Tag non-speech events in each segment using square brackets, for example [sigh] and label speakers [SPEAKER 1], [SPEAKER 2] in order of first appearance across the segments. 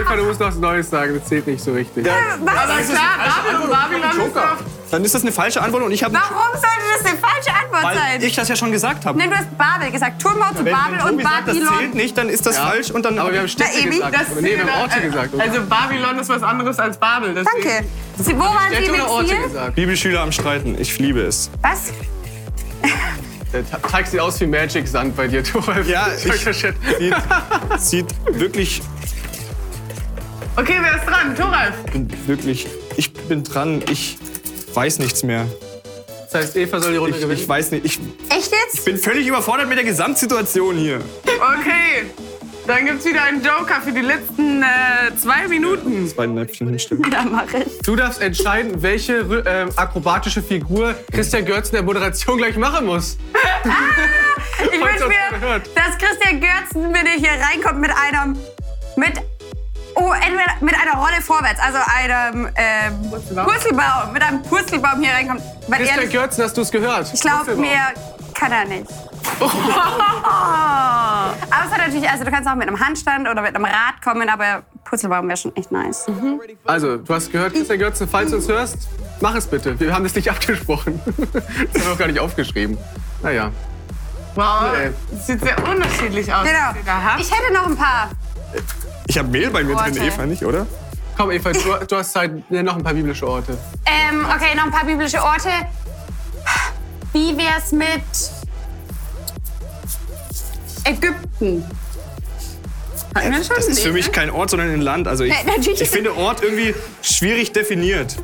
[SPEAKER 1] Eva, du musst noch was Neues sagen, das zählt nicht so richtig.
[SPEAKER 2] Was?
[SPEAKER 3] Aber klar, Babylon, Babylon ist doch...
[SPEAKER 4] Dann ist das eine falsche Antwort und ich habe.
[SPEAKER 2] Warum sollte das eine falsche Antwort
[SPEAKER 4] Weil
[SPEAKER 2] sein?
[SPEAKER 4] ich das ja schon gesagt habe.
[SPEAKER 2] Nein, du hast Babel gesagt. Turmbau zu
[SPEAKER 4] Wenn,
[SPEAKER 2] Babel
[SPEAKER 4] wenn
[SPEAKER 2] und
[SPEAKER 4] Tobi sagt, das
[SPEAKER 2] Babylon.
[SPEAKER 4] zählt nicht, dann ist das
[SPEAKER 1] Ja.
[SPEAKER 4] falsch und dann.
[SPEAKER 1] Aber wir haben Städte
[SPEAKER 2] Na, Ebi,
[SPEAKER 1] gesagt.
[SPEAKER 3] Das
[SPEAKER 1] nee, wir haben Orte gesagt.
[SPEAKER 3] Also Babylon ist was anderes als Babel. deswegen-
[SPEAKER 2] Danke. Sie, wo waren Sie
[SPEAKER 1] Städte oder Orte gesagt?
[SPEAKER 4] Bibelschüler am Streiten. Ich liebe es.
[SPEAKER 2] Was? [laughs]
[SPEAKER 1] Der Teig sieht aus wie Magic Sand bei dir, Toralf.
[SPEAKER 4] Ja, ich-. Sieht, sieht wirklich,
[SPEAKER 3] Okay, wer ist dran? Thoralf.
[SPEAKER 4] bin wirklich. Ich bin dran. Ich weiß nichts mehr.
[SPEAKER 1] Das heißt, Eva soll die Runde
[SPEAKER 4] Ich,
[SPEAKER 1] gewinnen.
[SPEAKER 4] ich weiß nicht. Ich
[SPEAKER 2] Echt jetzt?
[SPEAKER 4] bin völlig überfordert mit der Gesamtsituation hier.
[SPEAKER 3] Okay. Dann gibt's wieder einen Joker für die letzten äh, zwei Minuten.
[SPEAKER 4] Zwei Näpfchen hinstellen.
[SPEAKER 2] Ja, mach ich.
[SPEAKER 1] Du darfst entscheiden, welche ähm, akrobatische Figur Christian Görz in der Moderation gleich machen muss. [laughs]
[SPEAKER 2] Ich
[SPEAKER 1] Falls
[SPEAKER 2] wünsche mir, dass Christian Görzen bitte hier reinkommt mit einem. mit. Oh, entweder mit einer Rolle vorwärts, also einem ähm,
[SPEAKER 3] Purzelbaum?
[SPEAKER 2] Purzelbaum, mit einem Purzelbaum hier reinkommt.
[SPEAKER 1] Christian
[SPEAKER 2] ehrlich,
[SPEAKER 1] Görz, hast du es gehört?
[SPEAKER 2] ich glaube,
[SPEAKER 1] Purzelbaum.
[SPEAKER 2] Kann er nicht. [laughs] aber es hat natürlich, also du kannst auch mit einem Handstand oder mit einem Rad kommen, aber Purzelbaum wäre schon echt nice.
[SPEAKER 1] Also, du hast gehört, Christian Görzen, falls du uns hörst, mach es bitte. Wir haben das nicht [laughs] abgesprochen. das haben wir auch gar nicht aufgeschrieben. Naja.
[SPEAKER 3] Wow,
[SPEAKER 1] Nee.
[SPEAKER 3] das sieht sehr unterschiedlich aus.
[SPEAKER 2] Genau. Ich hätte noch ein paar.
[SPEAKER 4] Ich habe Mehl bei mir drin,
[SPEAKER 2] Orte.
[SPEAKER 4] Eva, nicht, oder?
[SPEAKER 1] Komm, Eva, du, du hast Zeit. Nenn noch ein paar biblische Orte.
[SPEAKER 2] Ähm, okay, noch ein paar biblische Orte. Wie wär's mit Ägypten?
[SPEAKER 4] Das ist für mich
[SPEAKER 3] ne?
[SPEAKER 4] kein Ort, sondern ein Land. Also ich,
[SPEAKER 2] natürlich
[SPEAKER 4] ich finde Ort irgendwie schwierig definiert.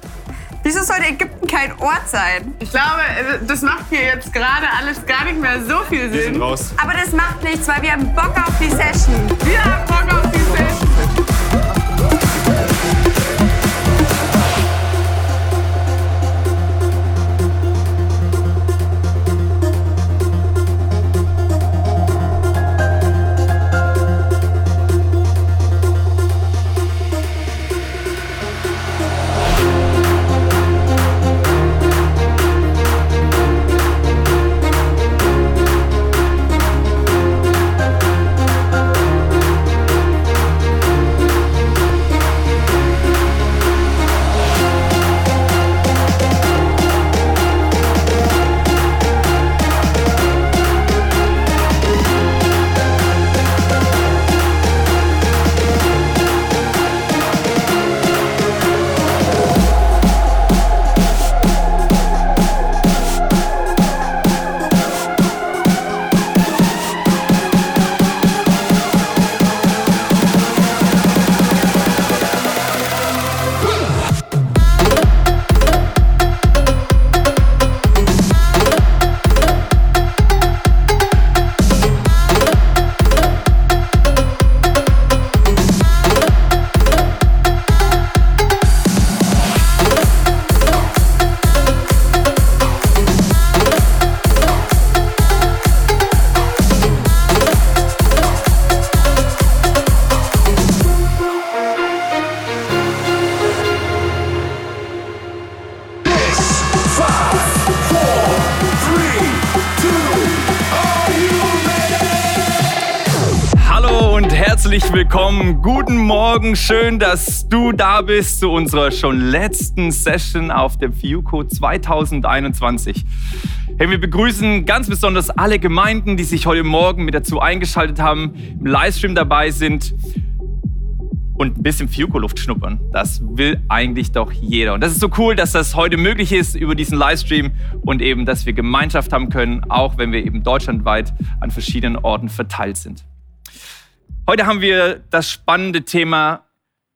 [SPEAKER 2] Wieso sollte Ägypten kein Ort sein?
[SPEAKER 3] Ich glaube, äh, das macht hier jetzt gerade alles gar nicht mehr so viel
[SPEAKER 4] Wir sind
[SPEAKER 3] Sinn.
[SPEAKER 4] raus.
[SPEAKER 2] Aber das macht nichts, weil wir haben Bock auf die Session.
[SPEAKER 3] Wir haben Bock auf die Session.
[SPEAKER 5] Morgen. Schön, dass du da bist zu unserer schon letzten Session auf der FIUCO 2021. Hey, wir begrüßen ganz besonders alle Gemeinden, die sich heute Morgen mit dazu eingeschaltet haben, im Livestream dabei sind und ein bisschen FIUCO-Luft schnuppern. Das will eigentlich doch jeder. Und das ist so cool, dass das heute möglich ist über diesen Livestream und eben, dass wir Gemeinschaft haben können, auch wenn wir eben deutschlandweit an verschiedenen Orten verteilt sind. Heute haben wir das spannende Thema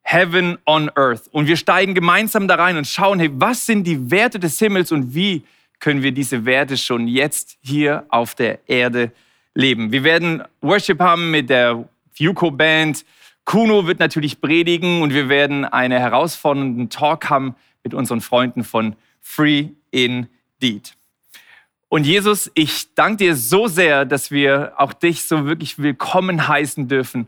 [SPEAKER 5] Heaven on Earth. Und wir steigen gemeinsam da rein und schauen, hey, was sind die Werte des Himmels und wie können wir diese Werte schon jetzt hier auf der Erde leben. Wir werden Worship haben mit der Fuco Band. Kuno wird natürlich predigen und wir werden einen herausfordernden Talk haben mit unseren Freunden von Free Indeed. Und Jesus, ich danke dir so sehr, dass wir auch dich so wirklich willkommen heißen dürfen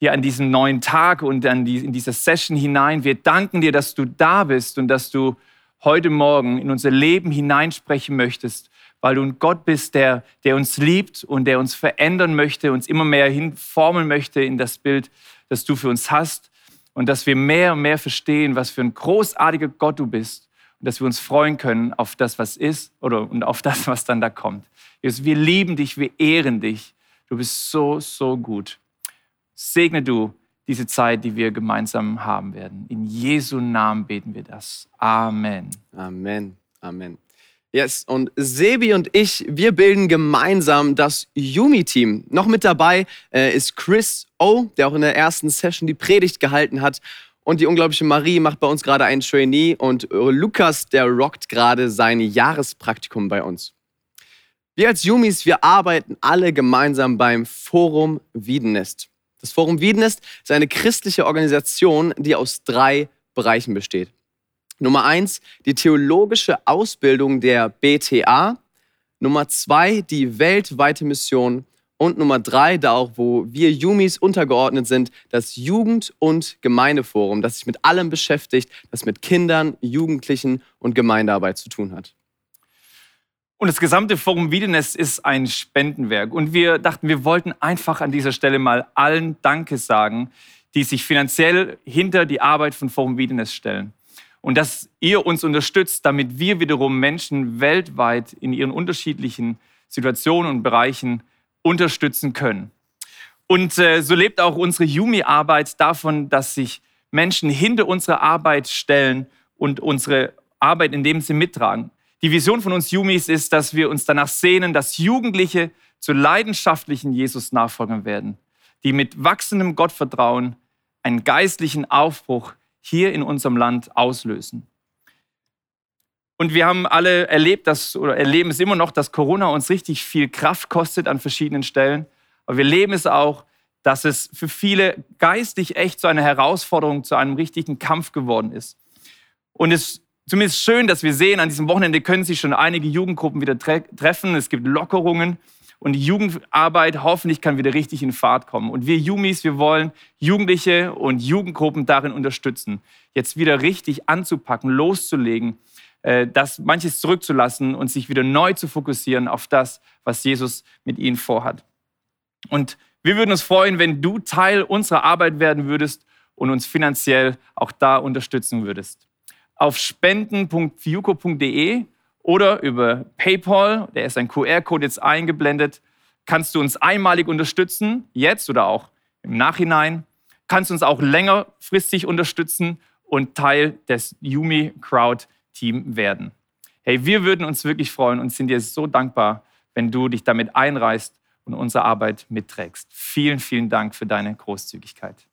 [SPEAKER 5] hier an diesem neuen Tag und an die, in dieser Session hinein. Wir danken dir, dass du da bist und dass du heute Morgen in unser Leben hineinsprechen möchtest, weil du ein Gott bist, der, der uns liebt und der uns verändern möchte, uns immer mehr hinformen möchte in das Bild, das du für uns hast und dass wir mehr und mehr verstehen, was für ein großartiger Gott du bist dass wir uns freuen können auf das, was ist oder und auf das, was dann da kommt. Jesus, wir lieben dich, wir ehren dich. Du bist so, so gut. Segne du diese Zeit, die wir gemeinsam haben werden. In Jesu Namen beten wir das. Amen.
[SPEAKER 1] Amen. Amen. Yes, und Sebi und ich, wir bilden gemeinsam das Yumi-Team. Noch mit dabei äh, ist Chris O, der auch in der ersten Session die Predigt gehalten hat. Und die unglaubliche Marie macht bei uns gerade ein Trainee. Und Lukas, der rockt gerade sein Jahrespraktikum bei uns. Wir als Yumis, wir arbeiten alle gemeinsam beim Forum Wiedenest. Das Forum Wiedenest ist eine christliche Organisation, die aus drei Bereichen besteht. Nummer eins, die theologische Ausbildung der BTA. Nummer zwei, die weltweite Mission. Und Nummer drei, da auch, wo wir Yumis untergeordnet sind, das Jugend- und Gemeindeforum, das sich mit allem beschäftigt, das mit Kindern, Jugendlichen und Gemeindearbeit zu tun hat.
[SPEAKER 5] Und das gesamte Forum Wiedenest ist ein Spendenwerk. Und wir dachten, wir wollten einfach an dieser Stelle mal allen Danke sagen, die sich finanziell hinter die Arbeit von Forum Wiedenest stellen. Und dass ihr uns unterstützt, damit wir wiederum Menschen weltweit in ihren unterschiedlichen Situationen und Bereichen unterstützen können. Und äh, so lebt auch unsere Yumi-Arbeit davon, dass sich Menschen hinter unsere Arbeit stellen und unsere Arbeit in dem Sinne mittragen. Die Vision von uns Jumis ist, dass wir uns danach sehnen, dass Jugendliche zu leidenschaftlichen Jesus-Nachfolgern werden, die mit wachsendem Gottvertrauen einen geistlichen Aufbruch hier in unserem Land auslösen. Und wir haben alle erlebt, dass, oder erleben es immer noch, dass Corona uns richtig viel Kraft kostet an verschiedenen Stellen. Aber wir leben es auch, dass es für viele geistig echt zu einer Herausforderung, zu einem richtigen Kampf geworden ist. Und es zumindest schön, dass wir sehen, an diesem Wochenende können sich schon einige Jugendgruppen wieder tre treffen. Es gibt Lockerungen und die Jugendarbeit hoffentlich kann wieder richtig in Fahrt kommen. Und wir Jumis, wir wollen Jugendliche und Jugendgruppen darin unterstützen, jetzt wieder richtig anzupacken, loszulegen, das manches zurückzulassen und sich wieder neu zu fokussieren auf das, was Jesus mit ihnen vorhat. Und wir würden uns freuen, wenn du Teil unserer Arbeit werden würdest und uns finanziell auch da unterstützen würdest auf spenden.fiuco.de oder über PayPal, der ist ein QR-Code jetzt eingeblendet, kannst du uns einmalig unterstützen, jetzt oder auch im Nachhinein. Kannst uns auch längerfristig unterstützen und Teil des Yumi Crowd Team werden. Hey, wir würden uns wirklich freuen und sind dir so dankbar, wenn du dich damit einreißt und unsere Arbeit mitträgst. Vielen, vielen Dank für deine Großzügigkeit.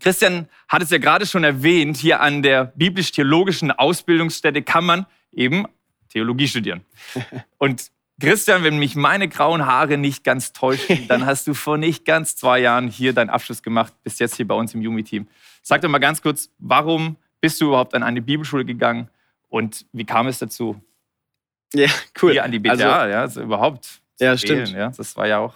[SPEAKER 5] Christian hat es ja gerade schon erwähnt, hier an der biblisch-theologischen Ausbildungsstätte kann man eben Theologie studieren. [laughs] Und Christian, wenn mich meine grauen Haare nicht ganz täuschen, dann [laughs] hast du vor nicht ganz zwei Jahren hier deinen Abschluss gemacht, bist jetzt hier bei uns im Yumi-Team. Sag doch mal ganz kurz, warum bist du überhaupt an eine Bibelschule gegangen und wie kam es dazu?
[SPEAKER 1] Ja, cool.
[SPEAKER 5] Hier an die BTA, also, ja, also überhaupt.
[SPEAKER 1] Ja, stimmt.
[SPEAKER 5] Ja, das war ja auch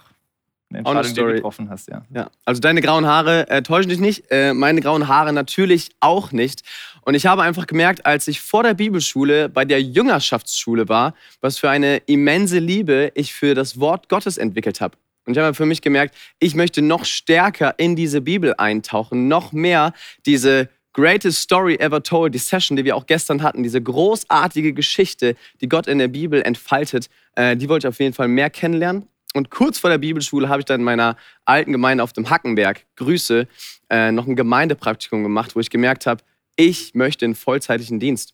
[SPEAKER 5] eine
[SPEAKER 1] Entscheidung,
[SPEAKER 5] die du getroffen hast, ja.
[SPEAKER 1] ja. Also deine grauen Haare äh, täuschen dich nicht, äh, meine grauen Haare natürlich auch nicht. Und ich habe einfach gemerkt, als ich vor der Bibelschule bei der Jüngerschaftsschule war, was für eine immense Liebe ich für das Wort Gottes entwickelt habe. Und ich habe für mich gemerkt, ich möchte noch stärker in diese Bibel eintauchen, noch mehr diese Greatest Story Ever Told, die Session, die wir auch gestern hatten, diese großartige Geschichte, die Gott in der Bibel entfaltet, äh, die wollte ich auf jeden Fall mehr kennenlernen. Und kurz vor der Bibelschule habe ich dann in meiner alten Gemeinde auf dem Hackenberg, Grüße, äh, noch ein Gemeindepraktikum gemacht, wo ich gemerkt habe, ich möchte einen vollzeitlichen Dienst.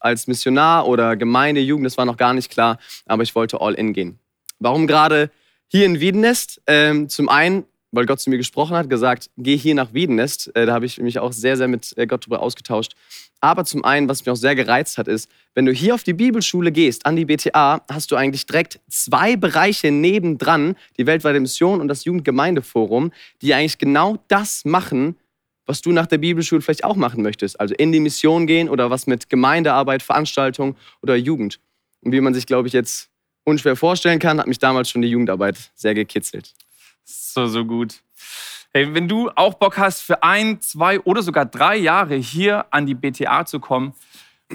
[SPEAKER 1] Als Missionar oder Gemeindejugend, das war noch gar nicht klar, aber ich wollte all in gehen. Warum gerade hier in Wiedenest? Ähm, zum einen, weil Gott zu mir gesprochen hat, gesagt, geh hier nach Wiedenest. Äh, da habe ich mich auch sehr, sehr mit äh, Gott darüber ausgetauscht. Aber zum einen, was mich auch sehr gereizt hat, ist, wenn du hier auf die Bibelschule gehst, an die BTA, hast du eigentlich direkt zwei Bereiche nebendran, die weltweite Mission und das Jugendgemeindeforum, die eigentlich genau das machen, was du nach der Bibelschule vielleicht auch machen möchtest. Also in die Mission gehen oder was mit Gemeindearbeit, Veranstaltung oder Jugend. Und wie man sich, glaube ich, jetzt unschwer vorstellen kann, hat mich damals schon die Jugendarbeit sehr gekitzelt.
[SPEAKER 5] So, so gut. Hey, wenn du auch Bock hast, für ein, zwei oder sogar drei Jahre hier an die BTA zu kommen,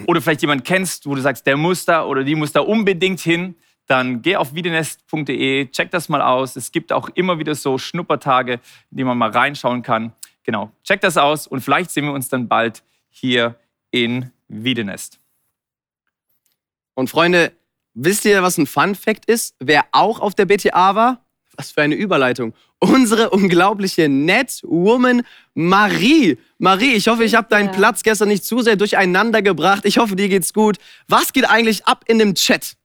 [SPEAKER 5] oder vielleicht jemand kennst, wo du sagst, der muss da oder die muss da unbedingt hin, dann geh auf wiedenest.de, check das mal aus. Es gibt auch immer wieder so Schnuppertage, in die man mal reinschauen kann. Genau, check das aus und vielleicht sehen wir uns dann bald hier in Wiedenest.
[SPEAKER 1] Und Freunde, wisst ihr, was ein Fun Fact ist? Wer auch auf der BTA war? Was für eine Überleitung. Unsere unglaubliche Netwoman Marie. Marie, ich hoffe, ich habe deinen. Platz gestern nicht zu sehr durcheinander gebracht. Ich hoffe, dir geht's gut. Was geht eigentlich ab in dem Chat?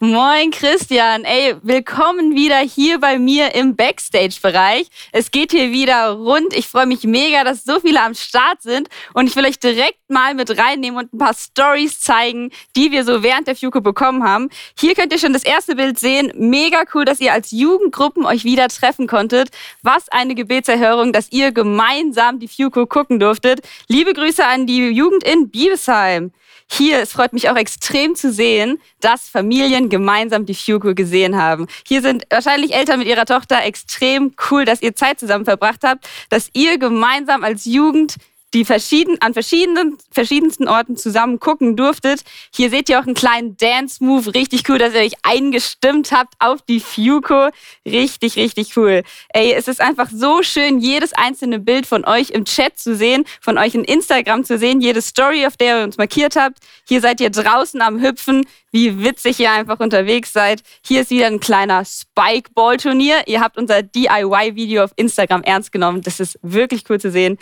[SPEAKER 6] Moin Christian, ey, willkommen wieder hier bei mir im Backstage-Bereich. Es geht hier wieder rund. Ich freue mich mega, dass so viele am Start sind und ich will euch direkt mal mit reinnehmen und ein paar Stories zeigen, die wir so während der Fuko bekommen haben. Hier könnt ihr schon das erste Bild sehen. Mega cool, dass ihr als Jugendgruppen euch wieder treffen konntet. Was eine Gebetserhörung, dass ihr gemeinsam die Fuko gucken durftet. Liebe Grüße an die Jugend in Biebesheim. Hier, es freut mich auch extrem zu sehen, dass Familien gemeinsam die Fuku gesehen haben. Hier sind wahrscheinlich Eltern mit ihrer Tochter extrem cool, dass ihr Zeit zusammen verbracht habt, dass ihr gemeinsam als Jugend die verschieden, an verschiedenen, verschiedensten Orten zusammen gucken durftet. Hier seht ihr auch einen kleinen Dance-Move. Richtig cool, dass ihr euch eingestimmt habt auf die Fuko. Richtig, richtig cool. Ey, es ist einfach so schön, jedes einzelne Bild von euch im Chat zu sehen, von euch in Instagram zu sehen, jede Story, auf der ihr uns markiert habt. Hier seid ihr draußen am Hüpfen, wie witzig ihr einfach unterwegs seid. Hier ist wieder ein kleiner Spikeball-Turnier. Ihr habt unser DIY-Video auf Instagram ernst genommen. Das ist wirklich cool zu sehen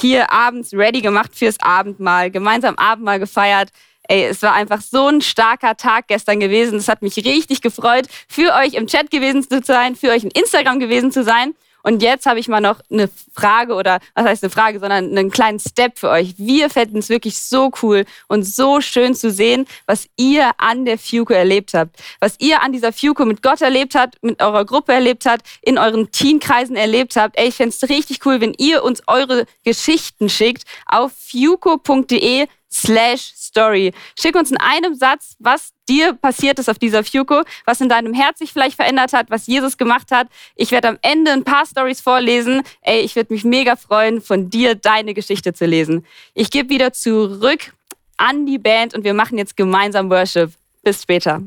[SPEAKER 6] hier abends ready gemacht fürs Abendmahl, gemeinsam Abendmahl gefeiert. Ey, es war einfach so ein starker Tag gestern gewesen. Es hat mich richtig gefreut, für euch im Chat gewesen zu sein, für euch in Instagram gewesen zu sein. Und jetzt habe ich mal noch eine Frage oder was heißt eine Frage, sondern einen kleinen Step für euch. Wir fänden es wirklich so cool und so schön zu sehen, was ihr an der Fuko erlebt habt. Was ihr an dieser Fuko mit Gott erlebt habt, mit eurer Gruppe erlebt habt, in euren Teenkreisen erlebt habt. Ey, ich fände es richtig cool, wenn ihr uns eure Geschichten schickt auf fuko.de slash story. Schick uns in einem Satz, was dir passiert ist auf dieser Fuko, was in deinem Herz sich vielleicht verändert hat, was Jesus gemacht hat. Ich werde am Ende ein paar Stories vorlesen. Ey, ich würde mich mega freuen, von dir deine Geschichte zu lesen. Ich gebe wieder zurück an die Band und wir machen jetzt gemeinsam Worship. Bis später.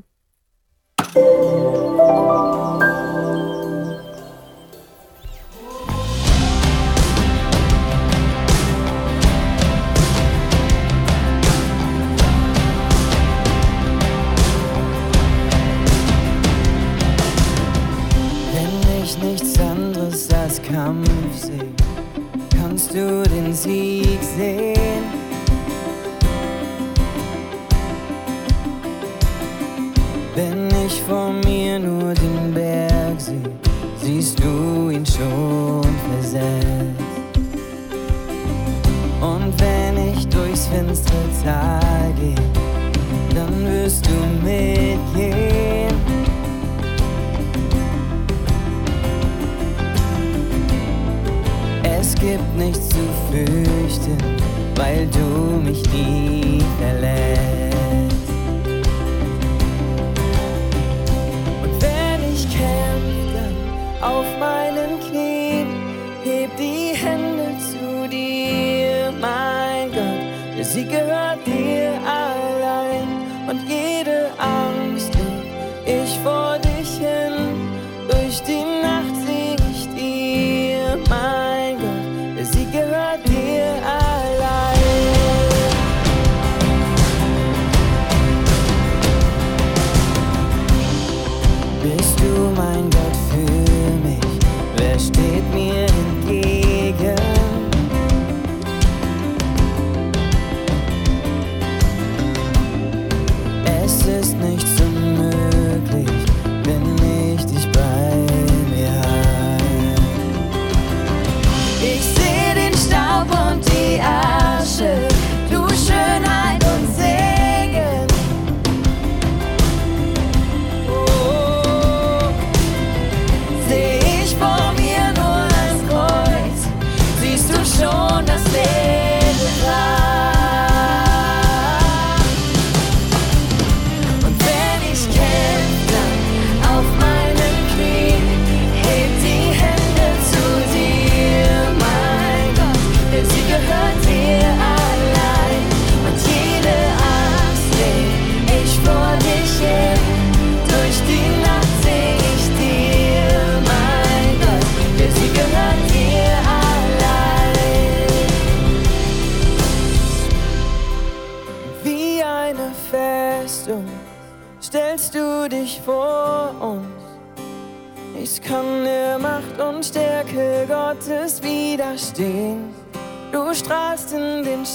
[SPEAKER 7] Ich nichts anderes als Kampf sehe, kannst du den Sieg sehen. Wenn ich vor mir nur den Berg sehe, siehst du ihn schon versetzt. Und wenn ich durchs finstere Tal gibt nichts zu fürchten, weil du mich nie verlässt. Und wenn ich kämpfe, auf meinen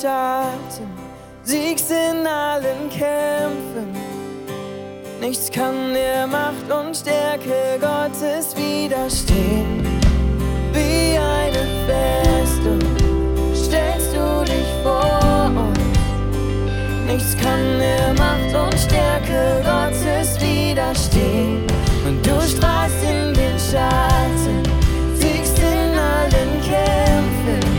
[SPEAKER 8] Schatten, siegst in allen Kämpfen. Nichts kann der Macht und Stärke Gottes widerstehen. Wie eine Festung stellst du dich vor uns. Nichts kann der Macht und Stärke Gottes widerstehen. Und du strahlst in den Schatten, siegst in allen Kämpfen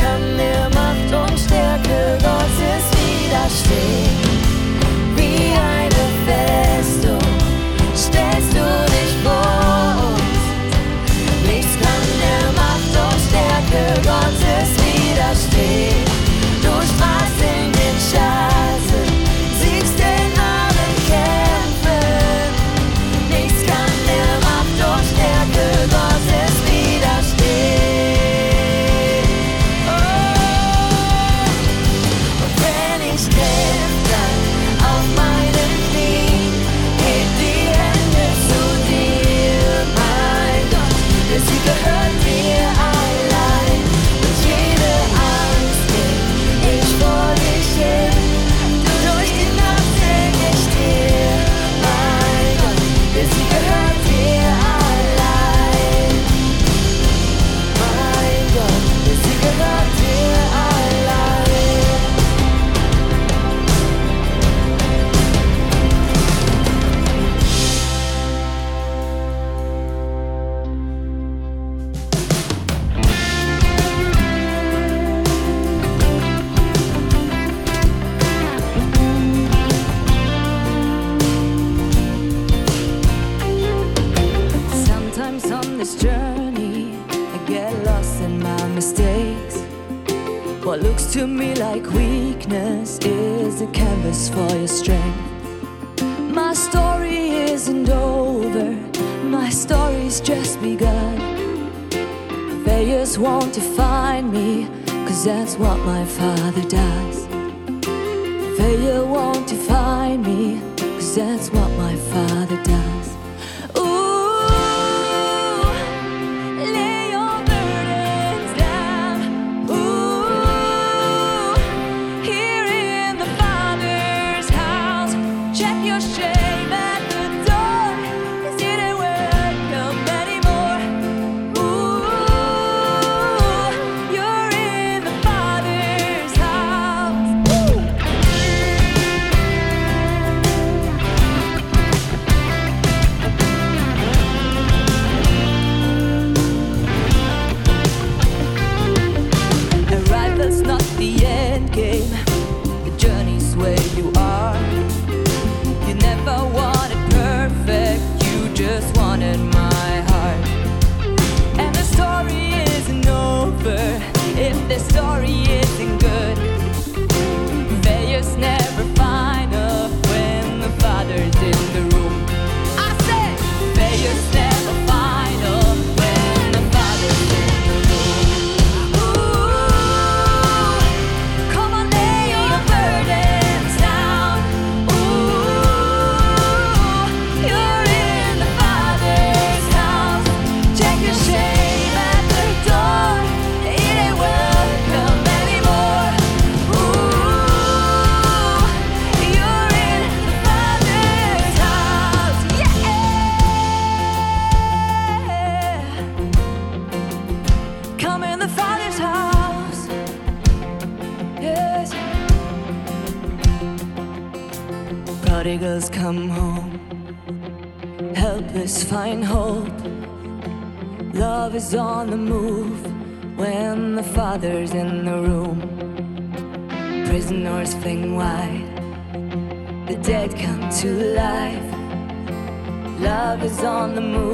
[SPEAKER 8] kann mir Macht und Stärke Gottes widerstehen. Wie eine Festung stellst du dich vor. To me like weakness is a canvas for your strength. My story isn't over, my story's just begun. Failures want to find me, cause that's what my father does. Failure want to find me, cause that's what my father on the
[SPEAKER 1] moon.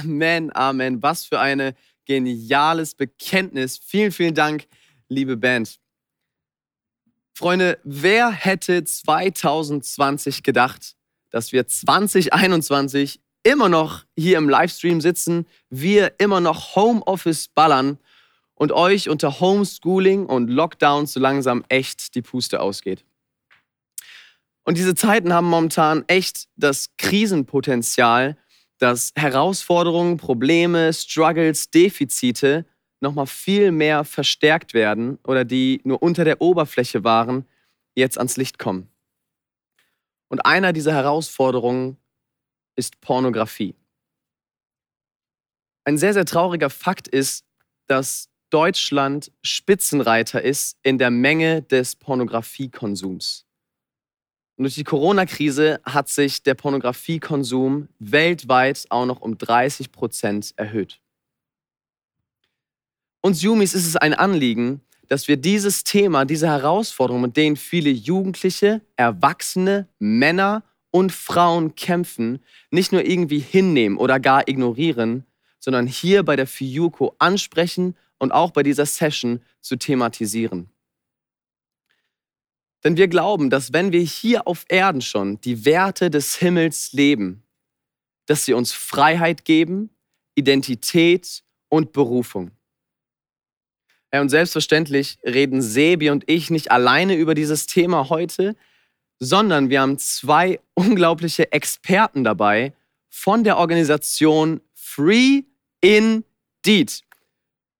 [SPEAKER 1] Amen, Amen. Was für ein geniales Bekenntnis. Vielen, vielen Dank, liebe Band. Freunde, wer hätte 2020 gedacht, dass wir 2021 immer noch hier im Livestream sitzen, wir immer noch Homeoffice ballern und euch unter Homeschooling und Lockdown so langsam echt die Puste ausgeht. Und diese Zeiten haben momentan echt das Krisenpotenzial, dass Herausforderungen, Probleme, Struggles, Defizite nochmal viel mehr verstärkt werden oder die nur unter der Oberfläche waren, jetzt ans Licht kommen. Und einer dieser Herausforderungen ist Pornografie. Ein sehr, sehr trauriger Fakt ist, dass Deutschland Spitzenreiter ist in der Menge des Pornografiekonsums. Und durch die Corona-Krise hat sich der Pornografiekonsum weltweit auch noch um 30 Prozent erhöht. Uns Jumis ist es ein Anliegen, dass wir dieses Thema, diese Herausforderung, mit denen viele Jugendliche, Erwachsene, Männer und Frauen kämpfen, nicht nur irgendwie hinnehmen oder gar ignorieren, sondern hier bei der Fiuko ansprechen und auch bei dieser Session zu thematisieren. Denn wir glauben, dass wenn wir hier auf Erden schon die Werte des Himmels leben, dass sie uns Freiheit geben, Identität und Berufung. Ja, und selbstverständlich reden Sebi und ich nicht alleine über dieses Thema heute, sondern wir haben zwei [laughs] unglaubliche Experten dabei von der Organisation Free Indeed.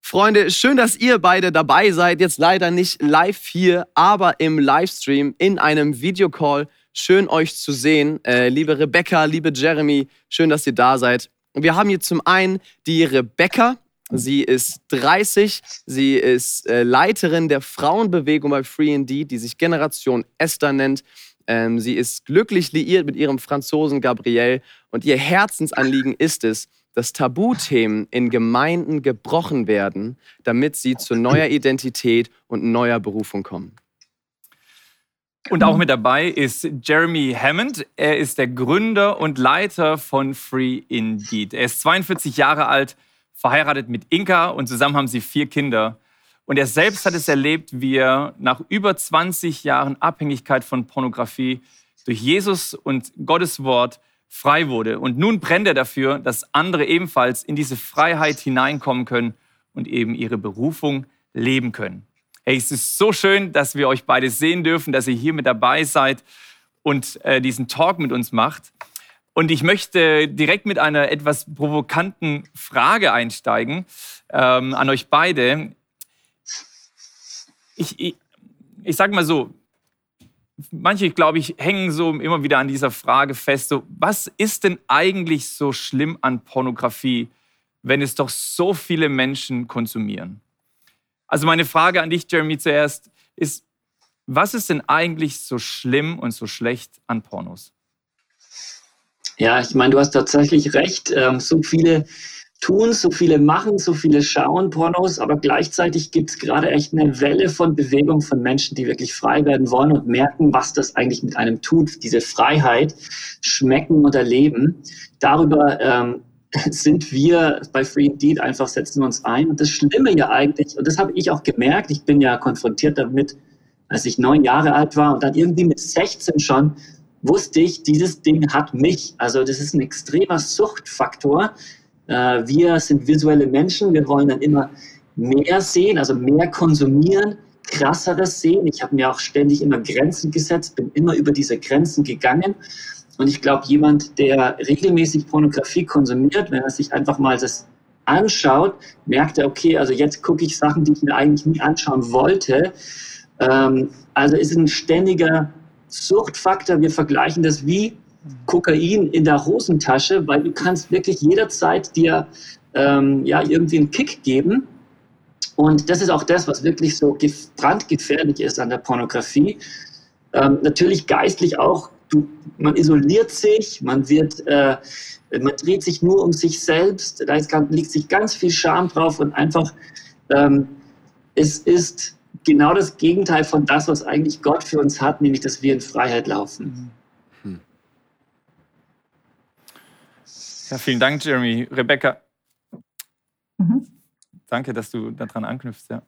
[SPEAKER 1] Freunde, schön, dass ihr beide dabei seid. Jetzt leider nicht live hier, aber im Livestream in einem Videocall. Schön euch zu sehen. Äh, liebe Rebecca, liebe Jeremy, schön, dass ihr da seid. Wir haben hier zum einen die Rebecca. Sie ist 30, sie ist äh, Leiterin der Frauenbewegung bei Free Indeed, die sich Generation Esther nennt. Ähm, sie ist glücklich liiert mit ihrem Franzosen Gabriel und ihr Herzensanliegen ist es, dass Tabuthemen in Gemeinden gebrochen werden, damit sie zu neuer Identität und neuer Berufung kommen.
[SPEAKER 5] Und auch mit dabei ist Jeremy Hammond. Er ist der Gründer und Leiter von Free Indeed. Er ist 42 Jahre alt, verheiratet mit Inka und zusammen haben sie vier Kinder. Und er selbst hat es erlebt, wie er nach über 20 Jahren Abhängigkeit von Pornografie durch Jesus und Gottes Wort frei wurde. Und nun brennt er dafür, dass andere ebenfalls in diese Freiheit hineinkommen können und eben ihre Berufung leben können. Hey, es ist so schön, dass wir euch beide sehen dürfen, dass ihr hier mit dabei seid und äh, diesen Talk mit uns macht. Und ich möchte direkt mit einer etwas provokanten Frage einsteigen ähm, an euch beide. Ich, ich, ich sage mal so, manche, glaube ich, hängen so immer wieder an dieser Frage fest, so, was ist denn eigentlich so schlimm an Pornografie, wenn es doch so viele Menschen konsumieren? Also meine Frage an dich, Jeremy, zuerst ist, was ist denn eigentlich so schlimm und so schlecht an Pornos?
[SPEAKER 9] Ja, ich meine, du hast tatsächlich recht. Ähm, so viele tun, so viele machen, so viele schauen Pornos, aber gleichzeitig gibt es gerade echt eine Welle von Bewegung von Menschen, die wirklich frei werden wollen und merken, was das eigentlich mit einem tut, diese Freiheit schmecken und erleben. Darüber ähm, [laughs] sind wir bei Free Indeed einfach, setzen wir uns ein. Und das Schlimme ja eigentlich, und das habe ich auch gemerkt, ich bin ja konfrontiert damit, als ich neun Jahre alt war und dann irgendwie mit 16 schon wusste ich, dieses Ding hat mich. Also das ist ein extremer Suchtfaktor, äh, wir sind visuelle Menschen, wir wollen dann immer mehr sehen, also mehr konsumieren, krasseres sehen. Ich habe mir auch ständig immer Grenzen gesetzt, bin immer über diese Grenzen gegangen. Und ich glaube, jemand, der regelmäßig Pornografie konsumiert, wenn er sich einfach mal das anschaut, merkt er, okay, also jetzt gucke ich Sachen, die ich mir eigentlich nie anschauen wollte. Ähm, also ist ein ständiger Suchtfaktor. Wir vergleichen das wie Kokain in der Hosentasche, weil du kannst wirklich jederzeit dir ähm, ja, irgendwie einen Kick geben. Und das ist auch das, was wirklich so brandgefährlich ist an der Pornografie. Ähm, natürlich geistlich auch, du, man isoliert sich, man wird, äh, man dreht sich nur um sich selbst, da ist, liegt sich ganz viel Scham drauf und einfach, ähm, es ist genau das Gegenteil von das, was eigentlich Gott für uns hat, nämlich, dass wir in Freiheit laufen.
[SPEAKER 5] Ja, vielen Dank, Jeremy. Rebecca,
[SPEAKER 10] Mhm.
[SPEAKER 5] danke, dass du daran anknüpfst. Ja.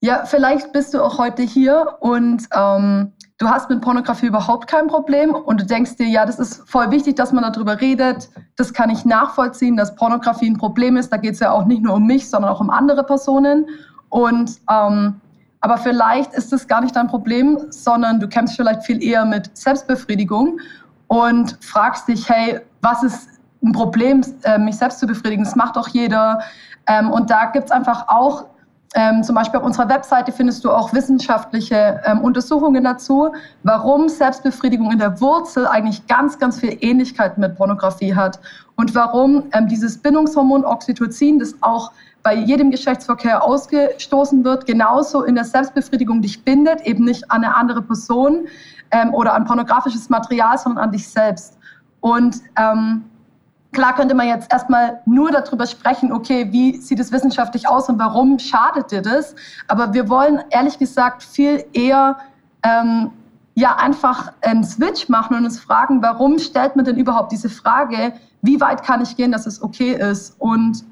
[SPEAKER 10] Ja, vielleicht bist du auch heute hier und ähm, du hast mit Pornografie überhaupt kein Problem und du denkst dir, ja, das ist voll wichtig, dass man darüber redet. Das kann ich nachvollziehen, dass Pornografie ein Problem ist. Da geht es ja auch nicht nur um mich, sondern auch um andere Personen. Und ähm, aber vielleicht ist das gar nicht dein Problem, sondern du kämpfst vielleicht viel eher mit Selbstbefriedigung und fragst dich, hey, was ist ein Problem, äh, mich selbst zu befriedigen? Das macht doch jeder. Ähm, und da gibt es einfach auch ähm, zum Beispiel auf unserer Webseite findest du auch wissenschaftliche ähm, Untersuchungen dazu, warum Selbstbefriedigung in der Wurzel eigentlich ganz, ganz viel Ähnlichkeit mit Pornografie hat und warum ähm, dieses Bindungshormon Oxytocin, das auch bei jedem Geschlechtsverkehr ausgestoßen wird, genauso in der Selbstbefriedigung dich bindet, eben nicht an eine andere Person ähm, oder an pornografisches Material, sondern an dich selbst. Und ähm, Klar könnte man jetzt erstmal nur darüber sprechen, okay, wie sieht es wissenschaftlich aus und warum schadet dir das? Aber wir wollen ehrlich gesagt viel eher ähm, ja einfach einen Switch machen und uns fragen, warum stellt man denn überhaupt diese Frage, wie weit kann ich gehen, dass es okay ist? Und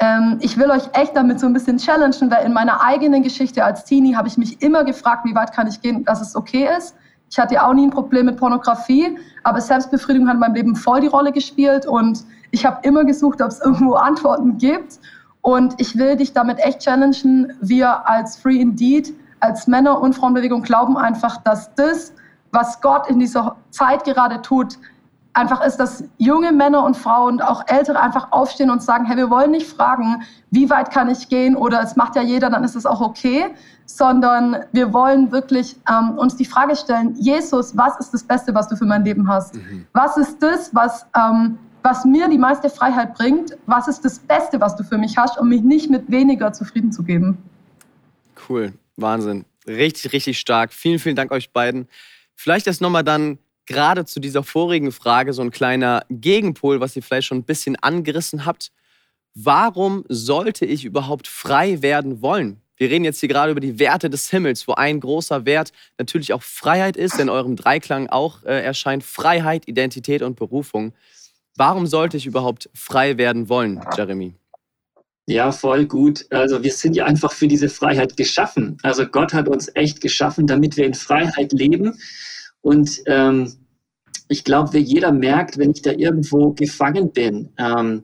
[SPEAKER 10] ähm, ich will euch echt damit so ein bisschen challengen, weil in meiner eigenen Geschichte als Teenie habe ich mich immer gefragt, wie weit kann ich gehen, dass es okay ist. Ich hatte ja auch nie ein Problem mit Pornografie, aber Selbstbefriedigung hat in meinem Leben voll die Rolle gespielt und ich habe immer gesucht, ob es irgendwo [laughs] Antworten gibt. Und ich will dich damit echt challengen. Wir als Free Indeed, als Männer- und Frauenbewegung glauben einfach, dass das, was Gott in dieser Zeit gerade tut, einfach ist, dass junge Männer und Frauen, auch Ältere einfach aufstehen und sagen, hey, wir wollen nicht fragen, wie weit kann ich gehen oder es macht ja jeder, dann ist es auch okay, sondern wir wollen wirklich ähm, uns die Frage stellen, Jesus, was ist das Beste, was du für mein Leben hast? Was ist das, was, ähm, was mir die meiste Freiheit bringt? Was ist das Beste, was du für mich hast, um mich nicht mit weniger zufrieden zu geben?
[SPEAKER 1] Cool, Wahnsinn. Richtig, richtig stark. Vielen, vielen Dank euch beiden. Vielleicht ist nochmal dann gerade zu dieser vorigen Frage so ein kleiner Gegenpol, was ihr vielleicht schon ein bisschen angerissen habt. Warum sollte ich überhaupt frei werden wollen? Wir reden jetzt hier gerade über die Werte des Himmels, wo ein großer Wert natürlich auch Freiheit ist, in eurem Dreiklang auch äh, erscheint. Freiheit, Identität und Berufung. Warum sollte ich überhaupt frei werden wollen, Jeremy?
[SPEAKER 9] Ja, voll gut. Also wir sind ja einfach für diese Freiheit geschaffen. Also Gott hat uns echt geschaffen, damit wir in Freiheit leben. Und ähm, ich glaube, wer jeder merkt, wenn ich da irgendwo gefangen bin, ähm,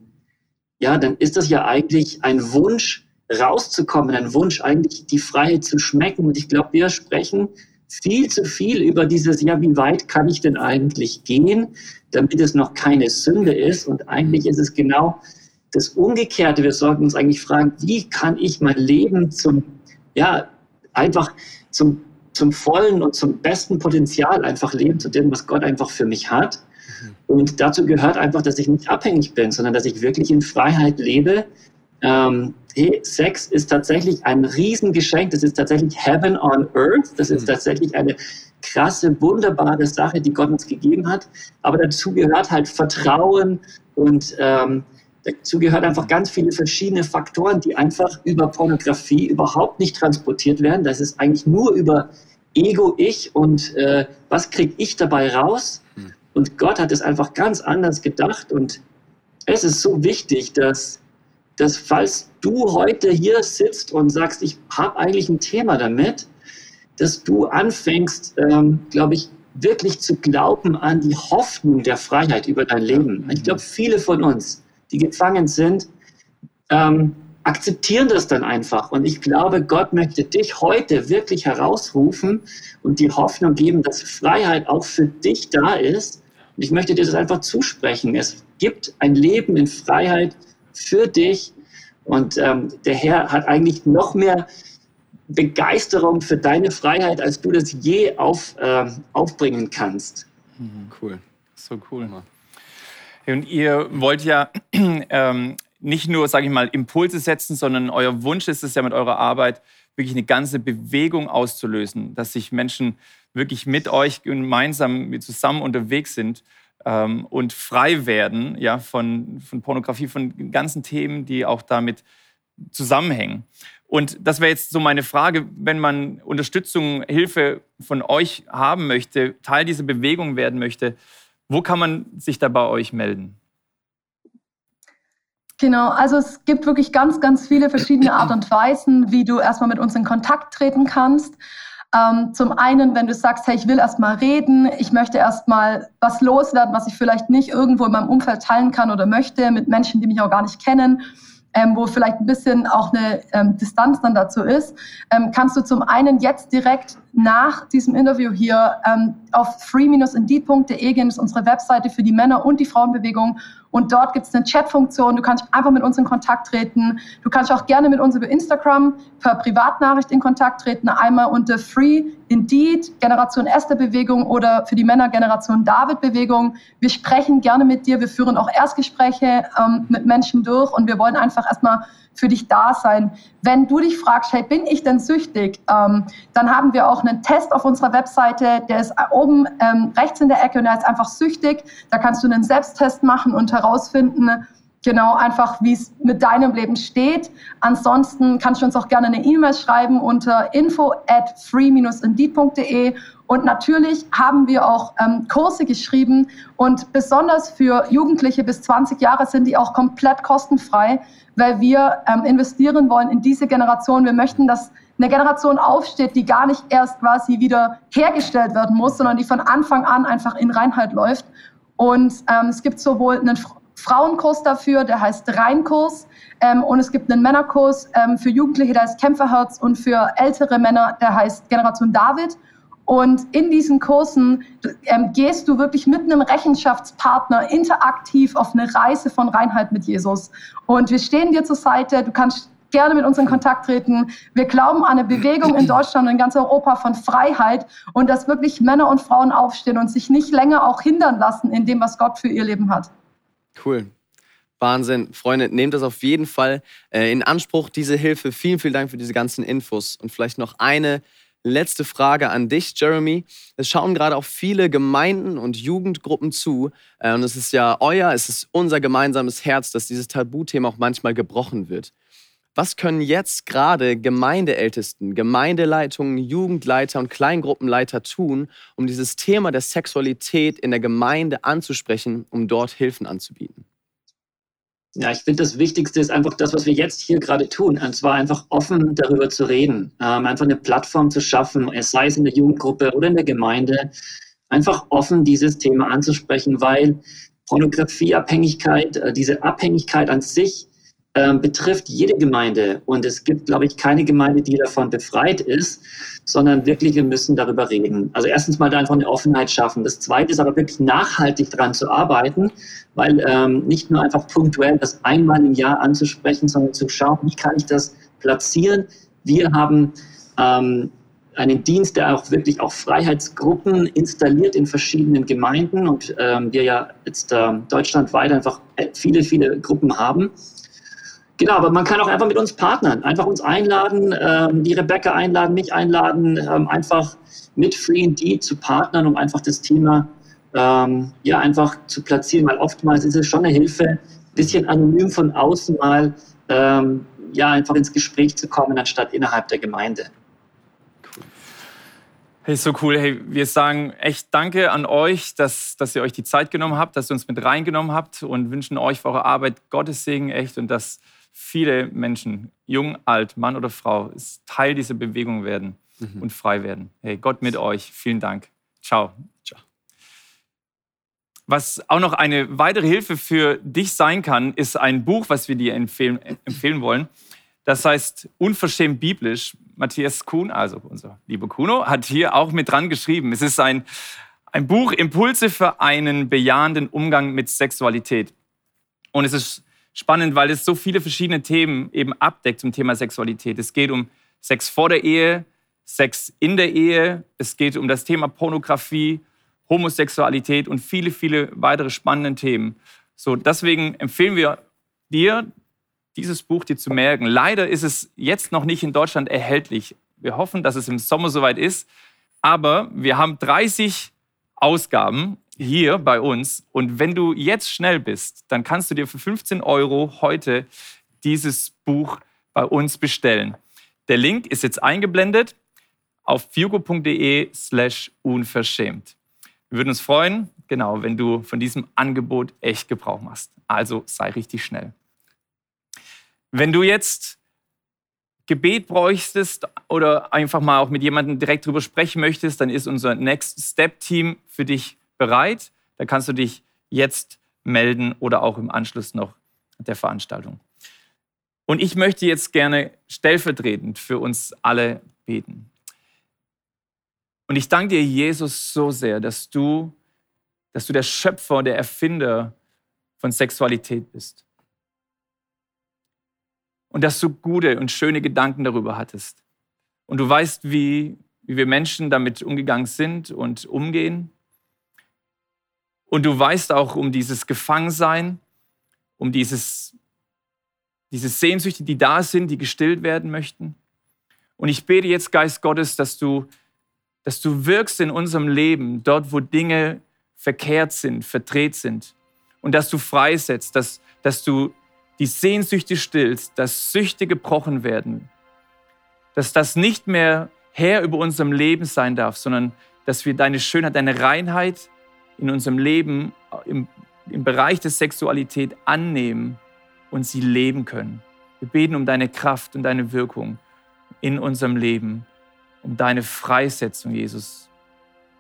[SPEAKER 9] ja, dann ist das ja eigentlich ein Wunsch, rauszukommen, ein Wunsch, eigentlich die Freiheit zu schmecken. Und ich glaube, wir sprechen viel zu viel über dieses, ja, wie weit kann ich denn eigentlich gehen, damit es noch keine Sünde ist. Und eigentlich ist es genau das Umgekehrte. Wir sollten uns eigentlich fragen, wie kann ich mein Leben zum, ja, einfach zum, zum vollen und zum besten Potenzial einfach leben, zu dem, was Gott einfach für mich hat. Und dazu gehört einfach, dass ich nicht abhängig bin, sondern dass ich wirklich in Freiheit lebe. Ähm, hey, Sex ist tatsächlich ein Riesengeschenk. Das ist tatsächlich Heaven on Earth. Das ist tatsächlich eine krasse, wunderbare Sache, die Gott uns gegeben hat. Aber dazu gehört halt Vertrauen und ähm, dazu gehört einfach ganz viele verschiedene Faktoren, die einfach über Pornografie überhaupt nicht transportiert werden. Das ist eigentlich nur über Ego, ich und äh, was kriege ich dabei raus? Und Gott hat es einfach ganz anders gedacht. Und es ist so wichtig, dass, dass falls du heute hier sitzt und sagst, ich habe eigentlich ein Thema damit, dass du anfängst, ähm, glaube ich, wirklich zu glauben an die Hoffnung der Freiheit über dein Leben. Ich glaube, viele von uns, die gefangen sind, ähm, akzeptieren das dann einfach. Und ich glaube, Gott möchte dich heute wirklich herausrufen und die Hoffnung geben, dass Freiheit auch für dich da ist. Und ich möchte dir das einfach zusprechen. Es gibt ein Leben in Freiheit für dich. Und ähm, der Herr hat eigentlich noch mehr Begeisterung für deine Freiheit, als du das je auf, ähm, aufbringen kannst.
[SPEAKER 1] Cool.
[SPEAKER 5] So cool. Und ihr wollt ja [clears throat] ähm, nicht nur, sage ich mal, Impulse setzen, sondern euer Wunsch ist es ja mit eurer Arbeit, wirklich eine ganze Bewegung auszulösen, dass sich Menschen wirklich mit euch gemeinsam zusammen unterwegs sind ähm, und frei werden ja, von, von Pornografie, von ganzen Themen, die auch damit zusammenhängen. Und das wäre jetzt so meine Frage, wenn man Unterstützung, Hilfe von euch haben möchte, Teil dieser Bewegung werden möchte, Wo kann man sich da bei euch melden?
[SPEAKER 10] Genau, also es gibt wirklich ganz, ganz viele verschiedene Art und Weisen, wie du erstmal mit uns in Kontakt treten kannst. Ähm, zum einen, wenn du sagst, hey, ich will erstmal reden, ich möchte erstmal was loswerden, was ich vielleicht nicht irgendwo in meinem Umfeld teilen kann oder möchte, mit Menschen, die mich auch gar nicht kennen ähm, wo vielleicht ein bisschen auch eine ähm, Distanz dann dazu ist, ähm, kannst du zum einen jetzt direkt nach diesem Interview hier ähm, auf free-indeed.de gehen, ist unsere Webseite für die Männer- und die Frauenbewegung. Und dort gibt es eine Chatfunktion. Du kannst einfach mit uns in Kontakt treten. Du kannst auch gerne mit uns über Instagram per Privatnachricht in Kontakt treten. Einmal unter Free Indeed, Generation Esther Bewegung oder für die Männer Generation David Bewegung. Wir sprechen gerne mit dir. Wir führen auch Erstgespräche ähm, mit Menschen durch und wir wollen einfach erstmal für dich da sein. Wenn du dich fragst, hey, bin ich denn süchtig? Ähm, dann haben wir auch einen Test auf unserer Webseite, der ist oben ähm, rechts in der Ecke und der ist einfach süchtig. Da kannst du einen Selbsttest machen und herausfinden, genau einfach, wie es mit deinem Leben steht. Ansonsten kannst du uns auch gerne eine E-Mail schreiben unter info at free-indeed.de und natürlich haben wir auch ähm, Kurse geschrieben und besonders für Jugendliche bis 20 Jahre sind die auch komplett kostenfrei weil wir ähm, investieren wollen in diese Generation. Wir möchten, dass eine Generation aufsteht, die gar nicht erst quasi wieder hergestellt werden muss, sondern die von Anfang an einfach in Reinheit läuft. Und ähm, es gibt sowohl einen Frauenkurs dafür, der heißt Reinkurs, ähm, und es gibt einen Männerkurs ähm, für Jugendliche, der heißt Kämpferherz, und für ältere Männer, der heißt Generation David. Und in diesen Kursen ähm, gehst du wirklich mit einem Rechenschaftspartner interaktiv auf eine Reise von Reinheit mit Jesus. Und wir stehen dir zur Seite. Du kannst gerne mit uns in Kontakt treten. Wir glauben an eine Bewegung in Deutschland und in ganz Europa von Freiheit und dass wirklich Männer und Frauen aufstehen und sich nicht länger auch hindern lassen in dem, was Gott für ihr Leben hat.
[SPEAKER 1] Cool. Wahnsinn. Freunde, nehmt das auf jeden Fall äh, in Anspruch, diese Hilfe. Vielen, vielen Dank für diese ganzen Infos. Und vielleicht noch eine letzte Frage an dich, Jeremy. Es schauen gerade auch viele Gemeinden und Jugendgruppen zu. Äh, und es ist ja euer, es ist unser gemeinsames Herz, dass dieses Tabuthema auch manchmal gebrochen wird. Was können jetzt gerade Gemeindeältesten, Gemeindeleitungen, Jugendleiter und Kleingruppenleiter tun, um dieses Thema der Sexualität in der Gemeinde anzusprechen, um dort Hilfen anzubieten?
[SPEAKER 9] Ja, ich finde, das Wichtigste ist einfach das, was wir jetzt hier gerade tun. Und zwar einfach offen darüber zu reden. Ähm, einfach eine Plattform zu schaffen, sei es in der Jugendgruppe oder in der Gemeinde. Einfach offen dieses Thema anzusprechen, weil Pornografieabhängigkeit, äh, diese Abhängigkeit an sich, ähm, betrifft jede Gemeinde. Und es gibt, glaube ich, keine Gemeinde, die davon befreit ist, sondern wirklich, wir müssen darüber reden. Also erstens mal da einfach eine Offenheit schaffen. Das Zweite ist aber wirklich nachhaltig daran zu arbeiten, weil ähm, nicht nur einfach punktuell das einmal im Jahr anzusprechen, sondern zu schauen, wie kann ich das platzieren. Wir haben ähm, einen Dienst, der auch wirklich auch Freiheitsgruppen installiert in verschiedenen Gemeinden und ähm, wir ja jetzt äh, deutschlandweit einfach viele, viele Gruppen haben. Genau, aber man kann auch einfach mit uns partnern, einfach uns einladen, ähm, die Rebecca einladen, mich einladen, ähm, einfach mit Free Indeed zu partnern, um einfach das Thema ähm, ja einfach zu platzieren, weil oftmals ist es schon eine Hilfe, ein bisschen anonym von außen mal ähm, ja einfach ins Gespräch zu kommen, anstatt innerhalb der Gemeinde.
[SPEAKER 5] Hey, so cool. Hey, wir sagen echt Danke an euch, dass, dass ihr euch die Zeit genommen habt, dass ihr uns mit reingenommen habt und wünschen euch für eure Arbeit Gottes Segen echt und dass viele Menschen, jung, alt, Mann oder Frau, Teil dieser Bewegung werden mhm. und frei werden. Hey, Gott mit euch. Vielen Dank. Ciao. Ciao. Was auch noch eine weitere Hilfe für dich sein kann, ist ein Buch, was wir dir empfehlen, empfehlen wollen. Das heißt Unverschämt biblisch. Matthias Kuhn, also unser lieber Kuno, hat hier auch mit dran geschrieben. Es ist ein, ein Buch Impulse für einen bejahenden Umgang mit Sexualität. Und es ist spannend, weil es so viele verschiedene Themen eben abdeckt zum Thema Sexualität. Es geht um Sex vor der Ehe, Sex in der Ehe, es geht um das Thema Pornografie, Homosexualität und viele, viele weitere spannende Themen. So, deswegen empfehlen wir dir, dieses Buch dir zu merken. Leider ist es jetzt noch nicht in Deutschland erhältlich. Wir hoffen, dass es im Sommer soweit ist. Aber wir haben 30 Ausgaben hier bei uns. Und wenn du jetzt schnell bist, dann kannst du dir für 15 Euro heute dieses Buch bei uns bestellen. Der Link ist jetzt eingeblendet auf fiugo.de slash unverschämt. Wir würden uns freuen, genau, wenn du von diesem Angebot echt Gebrauch machst. Also sei richtig schnell. Wenn du jetzt Gebet bräuchtest oder einfach mal auch mit jemandem direkt drüber sprechen möchtest, dann ist unser Next Step Team für dich bereit. Da kannst du dich jetzt melden oder auch im Anschluss noch der Veranstaltung. Und ich möchte jetzt gerne stellvertretend für uns alle beten. Und ich danke dir, Jesus, so sehr, dass du, dass du der Schöpfer, der Erfinder von Sexualität bist. Und dass du gute und schöne Gedanken darüber hattest. Und du weißt, wie, wie wir Menschen damit umgegangen sind und umgehen. Und du weißt auch um dieses Gefangensein, um dieses, diese Sehnsüchte, die da sind, die gestillt werden möchten. Und ich bete jetzt, Geist Gottes, dass du, dass du wirkst in unserem Leben, dort, wo Dinge verkehrt sind, verdreht sind. Und dass du freisetzt, dass, dass du die Sehnsüchte stillst, dass Süchte gebrochen werden. Dass das nicht mehr Herr über unserem Leben sein darf, sondern dass wir deine Schönheit, deine Reinheit in unserem Leben im, im Bereich der Sexualität annehmen und sie leben können. Wir beten um deine Kraft und deine Wirkung in unserem Leben, um deine Freisetzung, Jesus,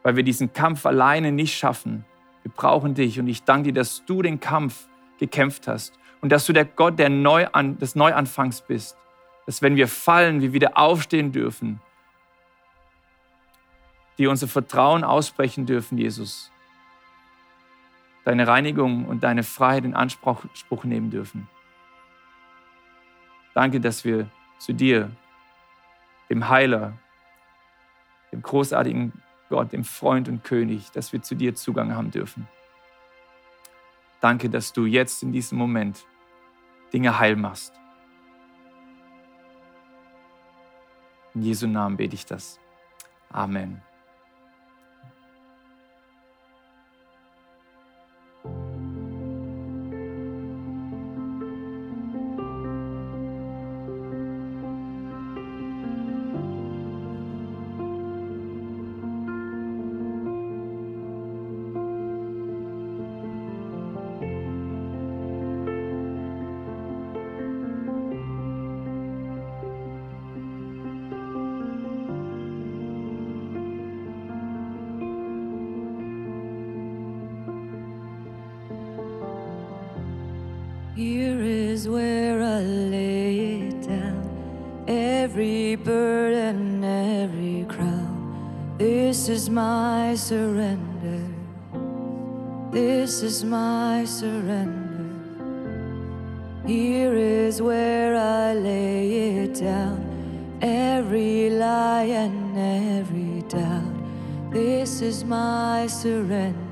[SPEAKER 5] weil wir diesen Kampf alleine nicht schaffen. Wir brauchen dich und ich danke dir, dass du den Kampf gekämpft hast und dass du der Gott der Neuan des Neuanfangs bist, dass wenn wir fallen, wir wieder aufstehen dürfen, die unser Vertrauen aussprechen dürfen, Jesus, deine Reinigung und deine Freiheit in Anspruch nehmen dürfen. Danke, dass wir zu dir, dem Heiler, dem großartigen Gott, dem Freund und König, dass wir zu dir Zugang haben dürfen. Danke, dass du jetzt in diesem Moment Dinge heil machst. In Jesu Namen bete ich das. Amen.
[SPEAKER 7] Is my surrender. Here is where I lay it down. Every lie and every doubt. This is my surrender.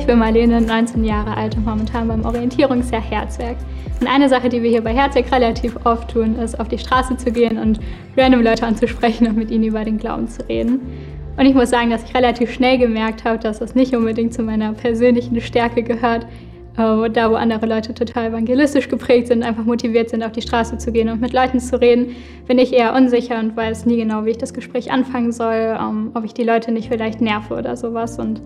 [SPEAKER 11] Ich bin Marlene, 19 Jahre alt und momentan beim Orientierungsjahr Herzwerk. Und eine Sache, die wir hier bei Herzwerk relativ oft tun, ist auf die Straße zu gehen und random Leute anzusprechen und mit ihnen über den Glauben zu reden. Und ich muss sagen, dass ich relativ schnell gemerkt habe, dass das nicht unbedingt zu meiner persönlichen Stärke gehört, äh, da wo andere Leute total evangelistisch geprägt sind, einfach motiviert sind, auf die Straße zu gehen und mit Leuten zu reden, bin ich eher unsicher und weiß nie genau, wie ich das Gespräch anfangen soll, ähm, ob ich die Leute nicht vielleicht nerve oder sowas. Und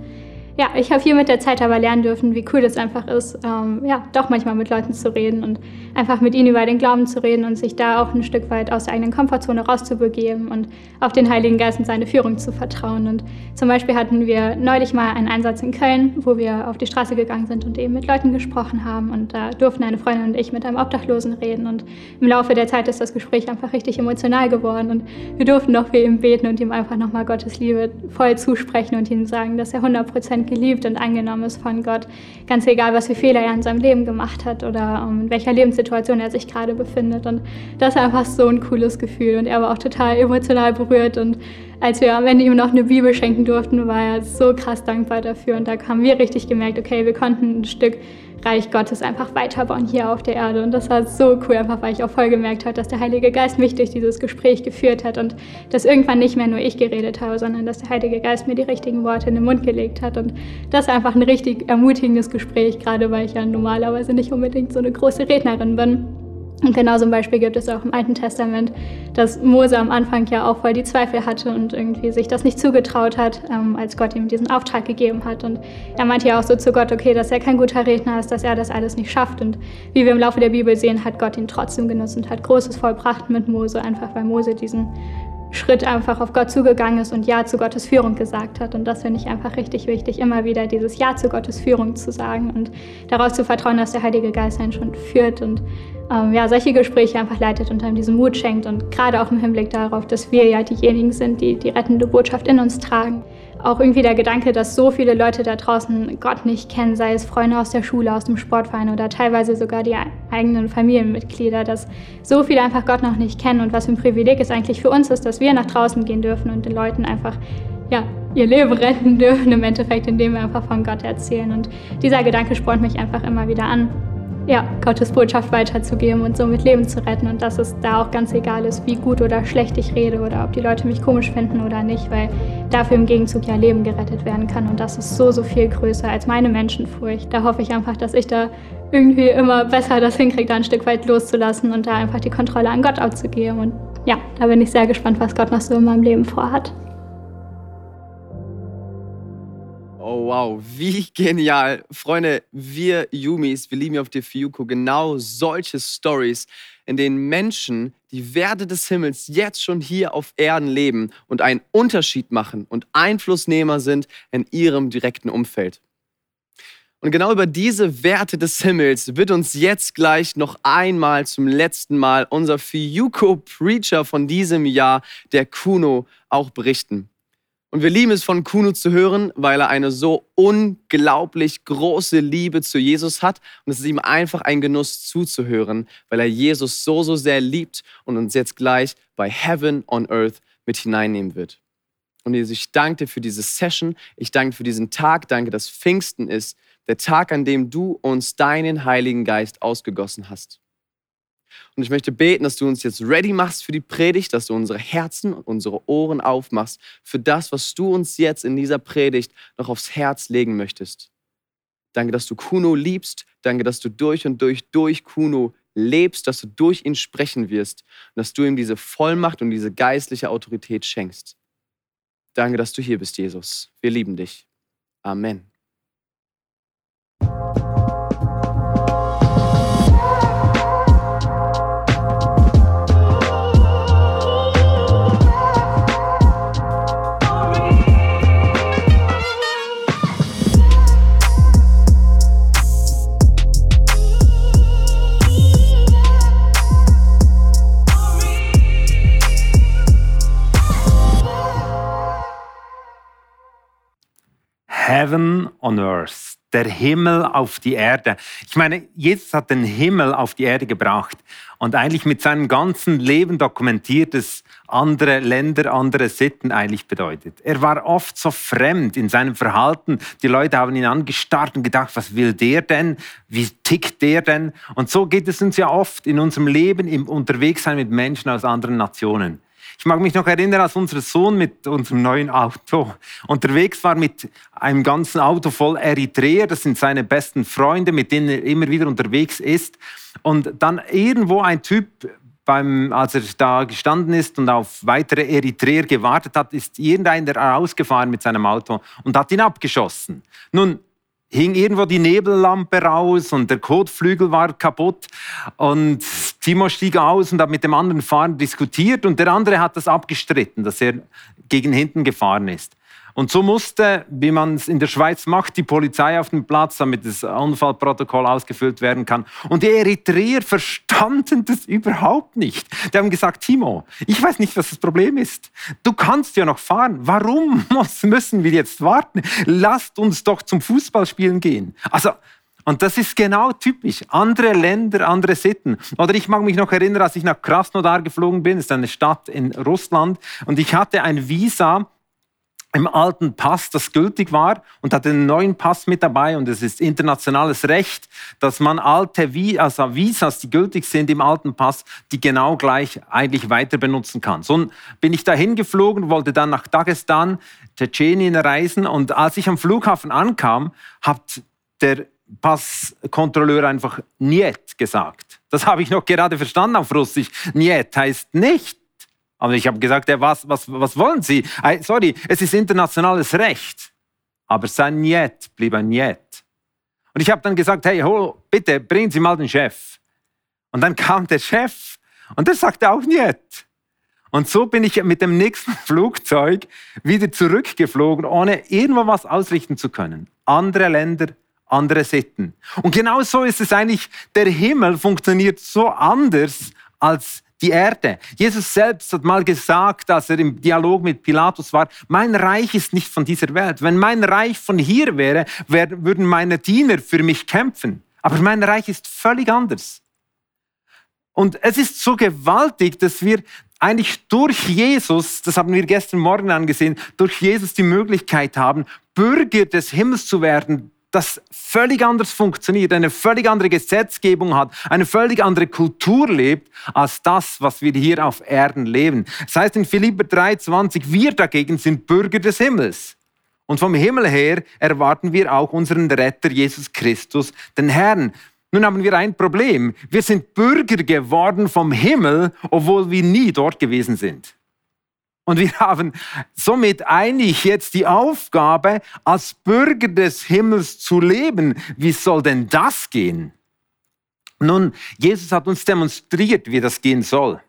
[SPEAKER 11] ja, ich habe hier mit der Zeit aber lernen dürfen, wie cool das einfach ist, ähm, ja, doch manchmal mit Leuten zu reden und einfach mit ihnen über den Glauben zu reden und sich da auch ein Stück weit aus der eigenen Komfortzone rauszubegeben und auf den Heiligen Geist und seine Führung zu vertrauen. Und zum Beispiel hatten wir neulich mal einen Einsatz in Köln, wo wir auf die Straße gegangen sind und eben mit Leuten gesprochen haben. Und da durften eine Freundin und ich mit einem Obdachlosen reden. Und im Laufe der Zeit ist das Gespräch einfach richtig emotional geworden. Und wir durften noch für ihn beten und ihm einfach nochmal Gottes Liebe voll zusprechen und ihm sagen, dass er 100 Prozent geliebt und angenommen ist von Gott. Ganz egal, was für Fehler er in seinem Leben gemacht hat oder um, in welcher Lebenssituation er sich gerade befindet. Und das ist einfach so ein cooles Gefühl. Und er war auch total emotional berührt. Und als wir am Ende ihm noch eine Bibel schenken durften, war er so krass dankbar dafür. Und da haben wir richtig gemerkt, okay, wir konnten ein Stück Reich Gottes einfach weiterbauen hier auf der Erde. Und das war so cool, einfach weil ich auch voll gemerkt habe, dass der Heilige Geist mich durch dieses Gespräch geführt hat und dass irgendwann nicht mehr nur ich geredet habe, sondern dass der Heilige Geist mir die richtigen Worte in den Mund gelegt hat. Und das ist einfach ein richtig ermutigendes Gespräch, gerade weil ich ja normalerweise nicht unbedingt so eine große Rednerin bin. Und genau ein Beispiel gibt es auch im Alten Testament, dass Mose am Anfang ja auch voll die Zweifel hatte und irgendwie sich das nicht zugetraut hat, ähm, als Gott ihm diesen Auftrag gegeben hat. Und er meinte ja auch so zu Gott, okay, dass er kein guter Redner ist, dass er das alles nicht schafft. Und wie wir im Laufe der Bibel sehen, hat Gott ihn trotzdem genutzt und hat Großes vollbracht mit Mose, einfach weil Mose diesen Schritt einfach auf Gott zugegangen ist und Ja zu Gottes Führung gesagt hat. Und das finde ich einfach richtig wichtig, immer wieder dieses Ja zu Gottes Führung zu sagen und daraus zu vertrauen, dass der Heilige Geist einen schon führt und ähm, ja, solche Gespräche einfach leitet und einem diesen Mut schenkt. Und gerade auch im Hinblick darauf, dass wir ja diejenigen sind, die die rettende Botschaft in uns tragen. Auch irgendwie der Gedanke, dass so viele Leute da draußen Gott nicht kennen, sei es Freunde aus der Schule, aus dem Sportverein oder teilweise sogar die eigenen Familienmitglieder, dass so viele einfach Gott noch nicht kennen und was für ein Privileg es eigentlich für uns ist, dass wir nach draußen gehen dürfen und den Leuten einfach ja, ihr Leben [laughs] retten dürfen, im Endeffekt, indem wir einfach von Gott erzählen. Und dieser Gedanke spornt mich einfach immer wieder an ja, Gottes Botschaft weiterzugeben und somit Leben zu retten. Und dass es da auch ganz egal ist, wie gut oder schlecht ich rede oder ob die Leute mich komisch finden oder nicht, weil dafür im Gegenzug ja Leben gerettet werden kann. Und das ist so, so viel größer als meine Menschenfurcht. Da hoffe ich einfach, dass ich da irgendwie immer besser das hinkriege, da ein Stück weit loszulassen und da einfach die Kontrolle an Gott abzugeben. Und ja, da bin ich sehr gespannt, was Gott noch so in meinem Leben vorhat.
[SPEAKER 1] Oh wow, wie genial. Freunde, wir Yumis, wir lieben ja auf der Fiuko genau solche Stories, in denen Menschen die Werte des Himmels jetzt schon hier auf Erden leben und einen Unterschied machen und Einflussnehmer sind in ihrem direkten Umfeld. Und genau über diese Werte des Himmels wird uns jetzt gleich noch einmal zum letzten Mal unser Fiuko Preacher von diesem Jahr, der Kuno, auch berichten. Und wir lieben es von Kuno zu hören, weil er eine so unglaublich große Liebe zu Jesus hat. Und es ist ihm einfach ein Genuss zuzuhören, weil er Jesus so, so sehr liebt und uns jetzt gleich bei Heaven on Earth mit hineinnehmen wird. Und Jesus, ich danke dir für diese Session. Ich danke dir für diesen Tag. Danke, dass Pfingsten ist, der Tag, an dem du uns deinen Heiligen Geist ausgegossen hast. Und ich möchte beten, dass du uns jetzt ready machst für die Predigt, dass du unsere Herzen und unsere Ohren aufmachst für das, was du uns jetzt in dieser Predigt noch aufs Herz legen möchtest. Danke, dass du Kuno liebst. Danke, dass du durch und durch, durch Kuno lebst, dass du durch ihn sprechen wirst und dass du ihm diese Vollmacht und diese geistliche Autorität schenkst. Danke, dass du hier bist, Jesus. Wir lieben dich. Amen.
[SPEAKER 12] Heaven on Earth, der Himmel auf die Erde. Ich meine, Jesus hat den Himmel auf die Erde gebracht und eigentlich mit seinem ganzen Leben dokumentiert es andere Länder, andere Sitten eigentlich bedeutet. Er war oft so fremd in seinem Verhalten. Die Leute haben ihn angestarrt und gedacht, was will der denn? Wie tickt der denn? Und so geht es uns ja oft in unserem Leben im Unterwegssein mit Menschen aus anderen Nationen. Ich mag mich noch erinnern, als unser Sohn mit unserem neuen Auto unterwegs war mit einem ganzen Auto voll Eritreer. Das sind seine besten Freunde, mit denen er immer wieder unterwegs ist. Und dann irgendwo ein Typ beim, als er da gestanden ist und auf weitere Eritreer gewartet hat, ist irgendeiner rausgefahren mit seinem Auto und hat ihn abgeschossen. Nun, hing irgendwo die Nebellampe raus und der Kotflügel war kaputt und Timo stieg aus und hat mit dem anderen Fahrer diskutiert und der andere hat das abgestritten, dass er gegen hinten gefahren ist. Und so musste, wie man es in der Schweiz macht, die Polizei auf den Platz, damit das Unfallprotokoll ausgefüllt werden kann. Und die Eritreer verstanden das [laughs] überhaupt nicht. Die haben gesagt, Timo, ich weiß nicht, was das Problem ist. Du kannst ja noch fahren. Warum [laughs] müssen wir jetzt warten? Lasst uns doch zum Fußballspielen gehen. Also, und das ist genau typisch. Andere Länder, andere Sitten. Oder ich mag mich noch erinnern, als ich nach Krasnodar geflogen bin, das ist eine Stadt in Russland, und ich hatte ein Visa im alten Pass, das gültig war, und hatte einen neuen Pass mit dabei. Und es ist internationales Recht, dass man alte also Visas, die gültig sind im alten Pass, die genau gleich eigentlich weiter benutzen kann. So bin ich dahin geflogen, wollte dann nach Dagestan, Tschetschenien reisen. Und als ich am Flughafen ankam, hat der Passkontrolleur einfach Niet gesagt. Das habe ich noch gerade verstanden auf Russisch. Niet heißt nicht. Aber ich habe gesagt, ja, was, was, was wollen Sie? Sorry, es ist internationales Recht. Aber sein Niet blieb ein Niet. Und ich habe dann gesagt, hey, hol, bitte, bringen Sie mal den Chef. Und dann kam der Chef und der sagte auch Niet. Und so bin ich mit dem nächsten [laughs] Flugzeug wieder zurückgeflogen, ohne irgendwo was ausrichten zu können. Andere Länder, andere Sitten. Und genau so ist es eigentlich, der Himmel funktioniert so anders als die Erde. Jesus selbst hat mal gesagt, als er im Dialog mit Pilatus war, mein Reich ist nicht von dieser Welt. Wenn mein Reich von hier wäre, würden meine Diener für mich kämpfen. Aber mein Reich ist völlig anders. Und es ist so gewaltig, dass wir eigentlich durch Jesus, das haben wir gestern Morgen angesehen, durch Jesus die Möglichkeit haben, Bürger des Himmels zu werden, das völlig anders funktioniert, eine völlig andere Gesetzgebung hat, eine völlig andere Kultur lebt, als das, was wir hier auf Erden leben. Das heißt in Philipper 3,20, wir dagegen sind Bürger des Himmels. Und vom Himmel her erwarten wir auch unseren Retter Jesus Christus, den Herrn. Nun haben wir ein Problem. Wir sind Bürger geworden vom Himmel, obwohl wir nie dort gewesen sind. Und wir haben somit eigentlich jetzt die Aufgabe, als Bürger des Himmels zu leben. Wie soll denn das gehen? Nun, Jesus hat uns demonstriert, wie das gehen soll.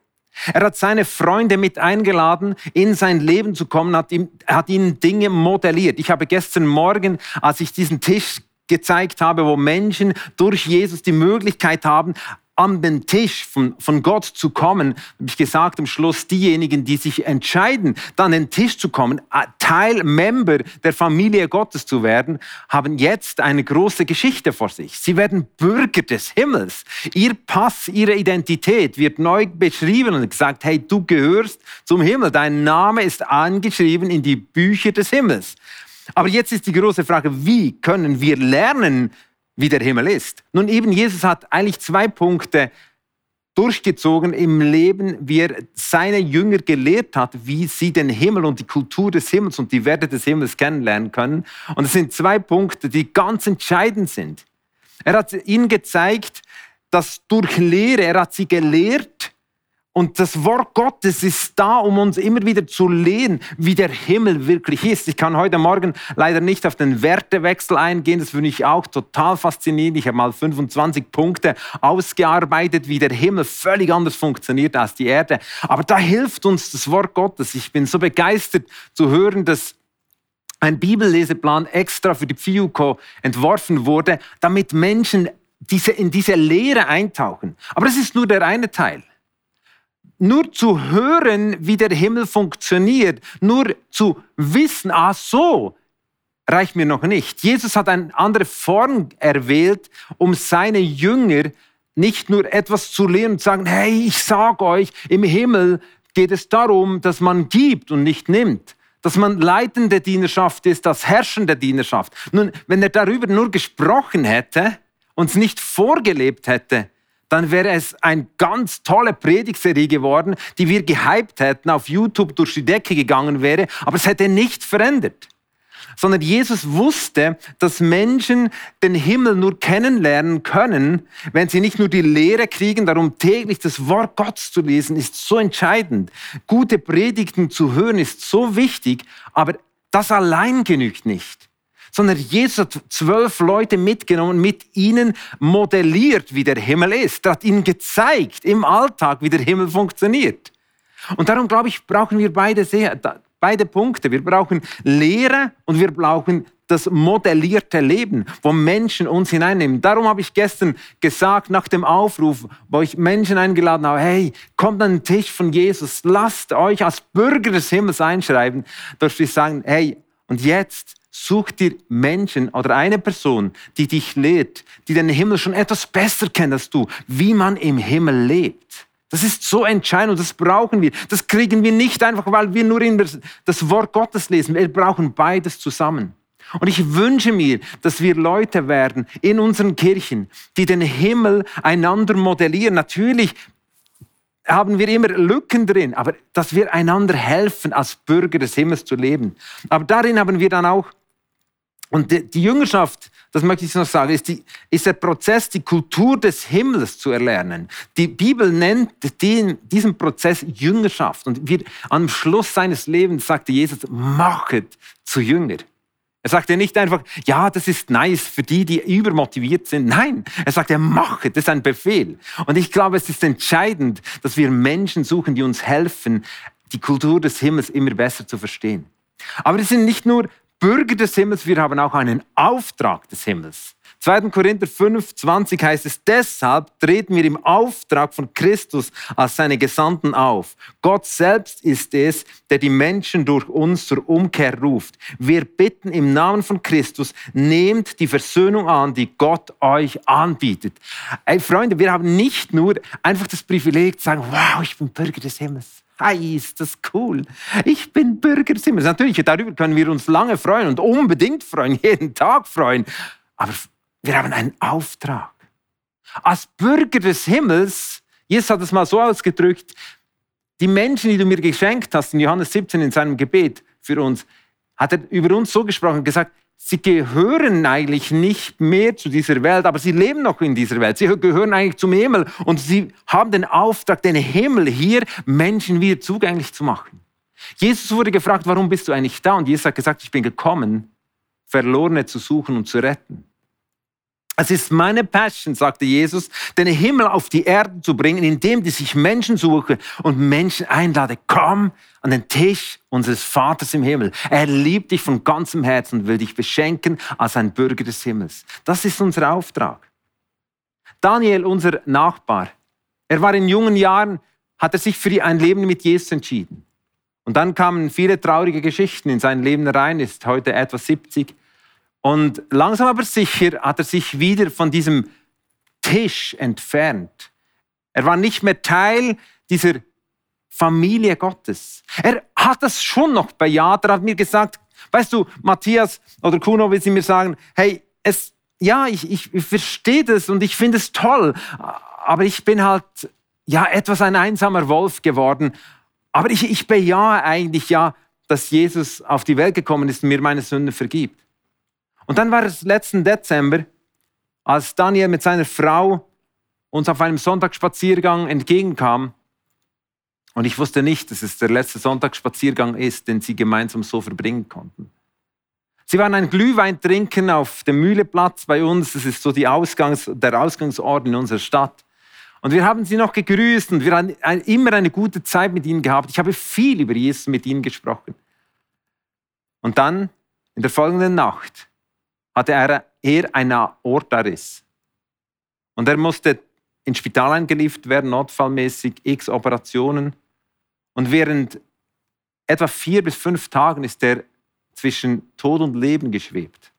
[SPEAKER 12] Er hat seine Freunde mit eingeladen, in sein Leben zu kommen, hat, ihm, hat ihnen Dinge modelliert. Ich habe gestern Morgen, als ich diesen Tisch gezeigt habe, wo Menschen durch Jesus die Möglichkeit haben, an den Tisch von, von Gott zu kommen, habe ich gesagt, am Schluss diejenigen, die sich entscheiden, dann an den Tisch zu kommen, Teil, Member der Familie Gottes zu werden, haben jetzt eine große Geschichte vor sich. Sie werden Bürger des Himmels. Ihr Pass, ihre Identität wird neu beschrieben und gesagt, hey, du gehörst zum Himmel. Dein Name ist angeschrieben in die Bücher des Himmels. Aber jetzt ist die große Frage, wie können wir lernen, wie der Himmel ist. Nun eben, Jesus hat eigentlich zwei Punkte durchgezogen im Leben, wie er seine Jünger gelehrt hat, wie sie den Himmel und die Kultur des Himmels und die Werte des Himmels kennenlernen können. Und es sind zwei Punkte, die ganz entscheidend sind. Er hat ihnen gezeigt, dass durch Lehre, er hat sie gelehrt, und das Wort Gottes ist da, um uns immer wieder zu lehren, wie der Himmel wirklich ist. Ich kann heute Morgen leider nicht auf den Wertewechsel eingehen. Das finde ich auch total faszinierend. Ich habe mal 25 Punkte ausgearbeitet, wie der Himmel völlig anders funktioniert als die Erde. Aber da hilft uns das Wort Gottes. Ich bin so begeistert zu hören, dass ein Bibelleseplan extra für die Pfiuko entworfen wurde, damit Menschen diese, in diese Lehre eintauchen. Aber das ist nur der eine Teil nur zu hören, wie der Himmel funktioniert, nur zu wissen, ah so, reicht mir noch nicht. Jesus hat eine andere Form erwählt, um seine Jünger nicht nur etwas zu lehren und zu sagen, hey, ich sag euch, im Himmel geht es darum, dass man gibt und nicht nimmt. Dass man leitende Dienerschaft ist, das herrschende Dienerschaft. Nun, wenn er darüber nur gesprochen hätte, uns nicht vorgelebt hätte, dann wäre es eine ganz tolle Predigserie geworden, die wir gehypt hätten, auf YouTube durch die Decke gegangen wäre, aber es hätte nichts verändert. Sondern Jesus wusste, dass Menschen den Himmel nur kennenlernen können, wenn sie nicht nur die Lehre kriegen, darum täglich das Wort Gottes zu lesen, ist so entscheidend. Gute Predigten zu hören ist so wichtig, aber das allein genügt nicht sondern Jesus hat zwölf Leute mitgenommen, mit ihnen modelliert, wie der Himmel ist. Er hat ihnen gezeigt im Alltag, wie der Himmel funktioniert. Und darum glaube ich, brauchen wir beide sehr, beide Punkte. Wir brauchen Lehre und wir brauchen das modellierte Leben, wo Menschen uns hineinnehmen. Darum habe ich gestern gesagt, nach dem Aufruf, wo ich Menschen eingeladen habe, hey, kommt an den Tisch von Jesus, lasst euch als Bürger des Himmels einschreiben, dass wir sagen, hey, und jetzt such dir Menschen oder eine Person, die dich lehrt, die den Himmel schon etwas besser kennt als du, wie man im Himmel lebt. Das ist so entscheidend und das brauchen wir. Das kriegen wir nicht einfach, weil wir nur das Wort Gottes lesen. Wir brauchen beides zusammen. Und ich wünsche mir, dass wir Leute werden in unseren Kirchen, die den Himmel einander modellieren. Natürlich haben wir immer Lücken drin, aber dass wir einander helfen, als Bürger des Himmels zu leben. Aber darin haben wir dann auch und die, die, Jüngerschaft, das möchte ich noch sagen, ist, die, ist der Prozess, die Kultur des Himmels zu erlernen. Die Bibel nennt den, diesen Prozess Jüngerschaft. Und wir, am Schluss seines Lebens sagte Jesus, machet zu Jünger. Er sagte nicht einfach, ja, das ist nice für die, die übermotiviert sind. Nein, er sagte, machet, das ist ein Befehl. Und ich glaube, es ist entscheidend, dass wir Menschen suchen, die uns helfen, die Kultur des Himmels immer besser zu verstehen. Aber es sind nicht nur Bürger des Himmels, wir haben auch einen Auftrag des Himmels. 2. Korinther 5, 20 heißt es, deshalb treten wir im Auftrag von Christus als seine Gesandten auf. Gott selbst ist es, der die Menschen durch uns zur Umkehr ruft. Wir bitten im Namen von Christus, nehmt die Versöhnung an, die Gott euch anbietet. Ey, Freunde, wir haben nicht nur einfach das Privileg zu sagen, wow, ich bin Bürger des Himmels. Hi, ist das cool. Ich bin Bürger des Himmels. Natürlich, darüber können wir uns lange freuen und unbedingt freuen, [laughs] jeden Tag freuen. Aber wir haben einen Auftrag. Als Bürger des Himmels, Jesus hat es mal so ausgedrückt, die Menschen, die du mir geschenkt hast, in Johannes 17 in seinem Gebet für uns, hat er über uns so gesprochen, gesagt, sie gehören eigentlich nicht mehr zu dieser Welt, aber sie leben noch in dieser Welt. Sie gehören eigentlich zum Himmel und sie haben den Auftrag, den Himmel hier Menschen wieder zugänglich zu machen. Jesus wurde gefragt, warum bist du eigentlich da? Und Jesus hat gesagt, ich bin gekommen, Verlorene zu suchen und zu retten. Es ist meine Passion, sagte Jesus, den Himmel auf die Erde zu bringen, indem ich sich Menschen suche und Menschen einlade. Komm an den Tisch unseres Vaters im Himmel. Er liebt dich von ganzem Herzen und will dich beschenken als ein Bürger des Himmels. Das ist unser Auftrag. Daniel, unser Nachbar, er war in jungen Jahren, hat er sich für ein Leben mit Jesus entschieden. Und dann kamen viele traurige Geschichten in sein Leben rein, ist heute etwa 70 und langsam aber sicher hat er sich wieder von diesem Tisch entfernt. Er war nicht mehr Teil dieser Familie Gottes. Er hat das schon noch bejaht. Er hat mir gesagt, weißt du, Matthias oder Kuno will sie mir sagen, hey, es, ja, ich, ich, verstehe das und ich finde es toll, aber ich bin halt ja etwas ein einsamer Wolf geworden. Aber ich, ich bejahe eigentlich ja, dass Jesus auf die Welt gekommen ist und mir meine Sünden vergibt. Und dann war es letzten Dezember, als Daniel mit seiner Frau uns auf einem Sonntagsspaziergang entgegenkam. Und ich wusste nicht, dass es der letzte Sonntagsspaziergang ist, den sie gemeinsam so verbringen konnten. Sie waren ein Glühwein trinken auf dem Mühleplatz bei uns. Das ist so die Ausgangs-, der Ausgangsort in unserer Stadt. Und wir haben sie noch gegrüßt und wir haben immer eine gute Zeit mit ihnen gehabt. Ich habe viel über Jesus mit ihnen gesprochen. Und dann, in der folgenden Nacht, hatte er eher einen Aortariss. Und er musste ins Spital eingeliefert werden, notfallmäßig, x Operationen. Und während etwa vier bis fünf Tagen ist er zwischen Tod und Leben geschwebt.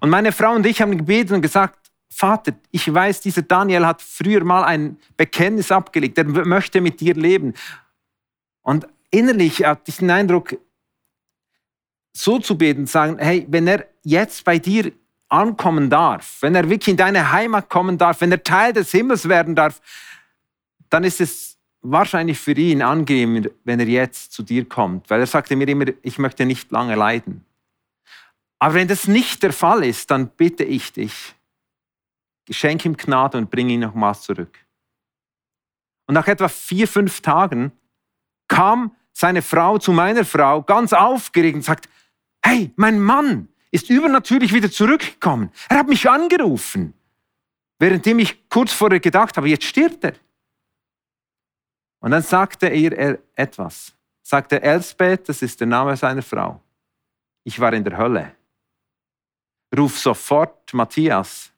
[SPEAKER 12] Und meine Frau und ich haben gebeten und gesagt, Vater, ich weiß, dieser Daniel hat früher mal ein Bekenntnis abgelegt, er möchte mit dir leben. Und innerlich hatte ich den Eindruck, so zu beten, sagen, hey, wenn er jetzt bei dir ankommen darf, wenn er wirklich in deine Heimat kommen darf, wenn er Teil des Himmels werden darf, dann ist es wahrscheinlich für ihn angenehm, wenn er jetzt zu dir kommt, weil er sagte mir immer, ich möchte nicht lange leiden. Aber wenn das nicht der Fall ist, dann bitte ich dich, schenk ihm Gnade und bring ihn nochmals zurück. Und nach etwa vier, fünf Tagen kam seine Frau zu meiner Frau ganz aufgeregt und sagt, hey, mein Mann ist übernatürlich wieder zurückgekommen. Er hat mich angerufen, währenddem ich kurz vorher gedacht habe, jetzt stirbt er. Und dann sagte er etwas. Sagte Elsbeth, das ist der Name seiner Frau. Ich war in der Hölle. Ruf sofort Matthias,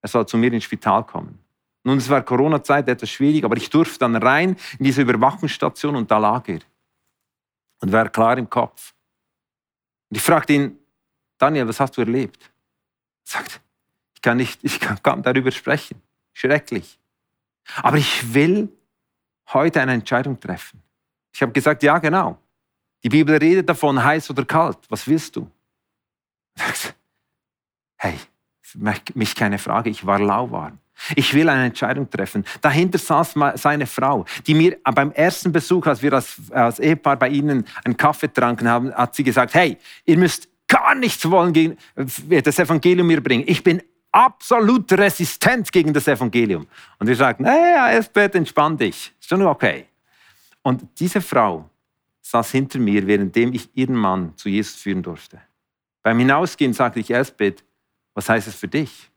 [SPEAKER 12] er soll zu mir ins Spital kommen. Nun, es war Corona-Zeit etwas schwierig, aber ich durfte dann rein in diese Überwachungsstation und da lag er. Und war klar im Kopf. Und ich fragte ihn, Daniel, was hast du erlebt? Er sagt, ich kann nicht, ich kann kaum darüber sprechen. Schrecklich. Aber ich will heute eine Entscheidung treffen. Ich habe gesagt, ja, genau. Die Bibel redet davon, heiß oder kalt. Was willst du? Hey, für mich keine Frage, ich war lauwarm. Ich will eine Entscheidung treffen. Dahinter saß seine Frau, die mir beim ersten Besuch, als wir als, als Ehepaar bei ihnen einen Kaffee tranken haben, hat sie gesagt, hey, ihr müsst gar nichts wollen gegen äh, das Evangelium mir bringen. Ich bin absolut resistent gegen das Evangelium. Und wir sagten, naja, Esbeth, entspann dich. Ist schon okay. Und diese Frau saß hinter mir, währenddem ich ihren Mann zu Jesus führen durfte. Beim Hinausgehen sagte ich, Esbeth, was heißt es für dich?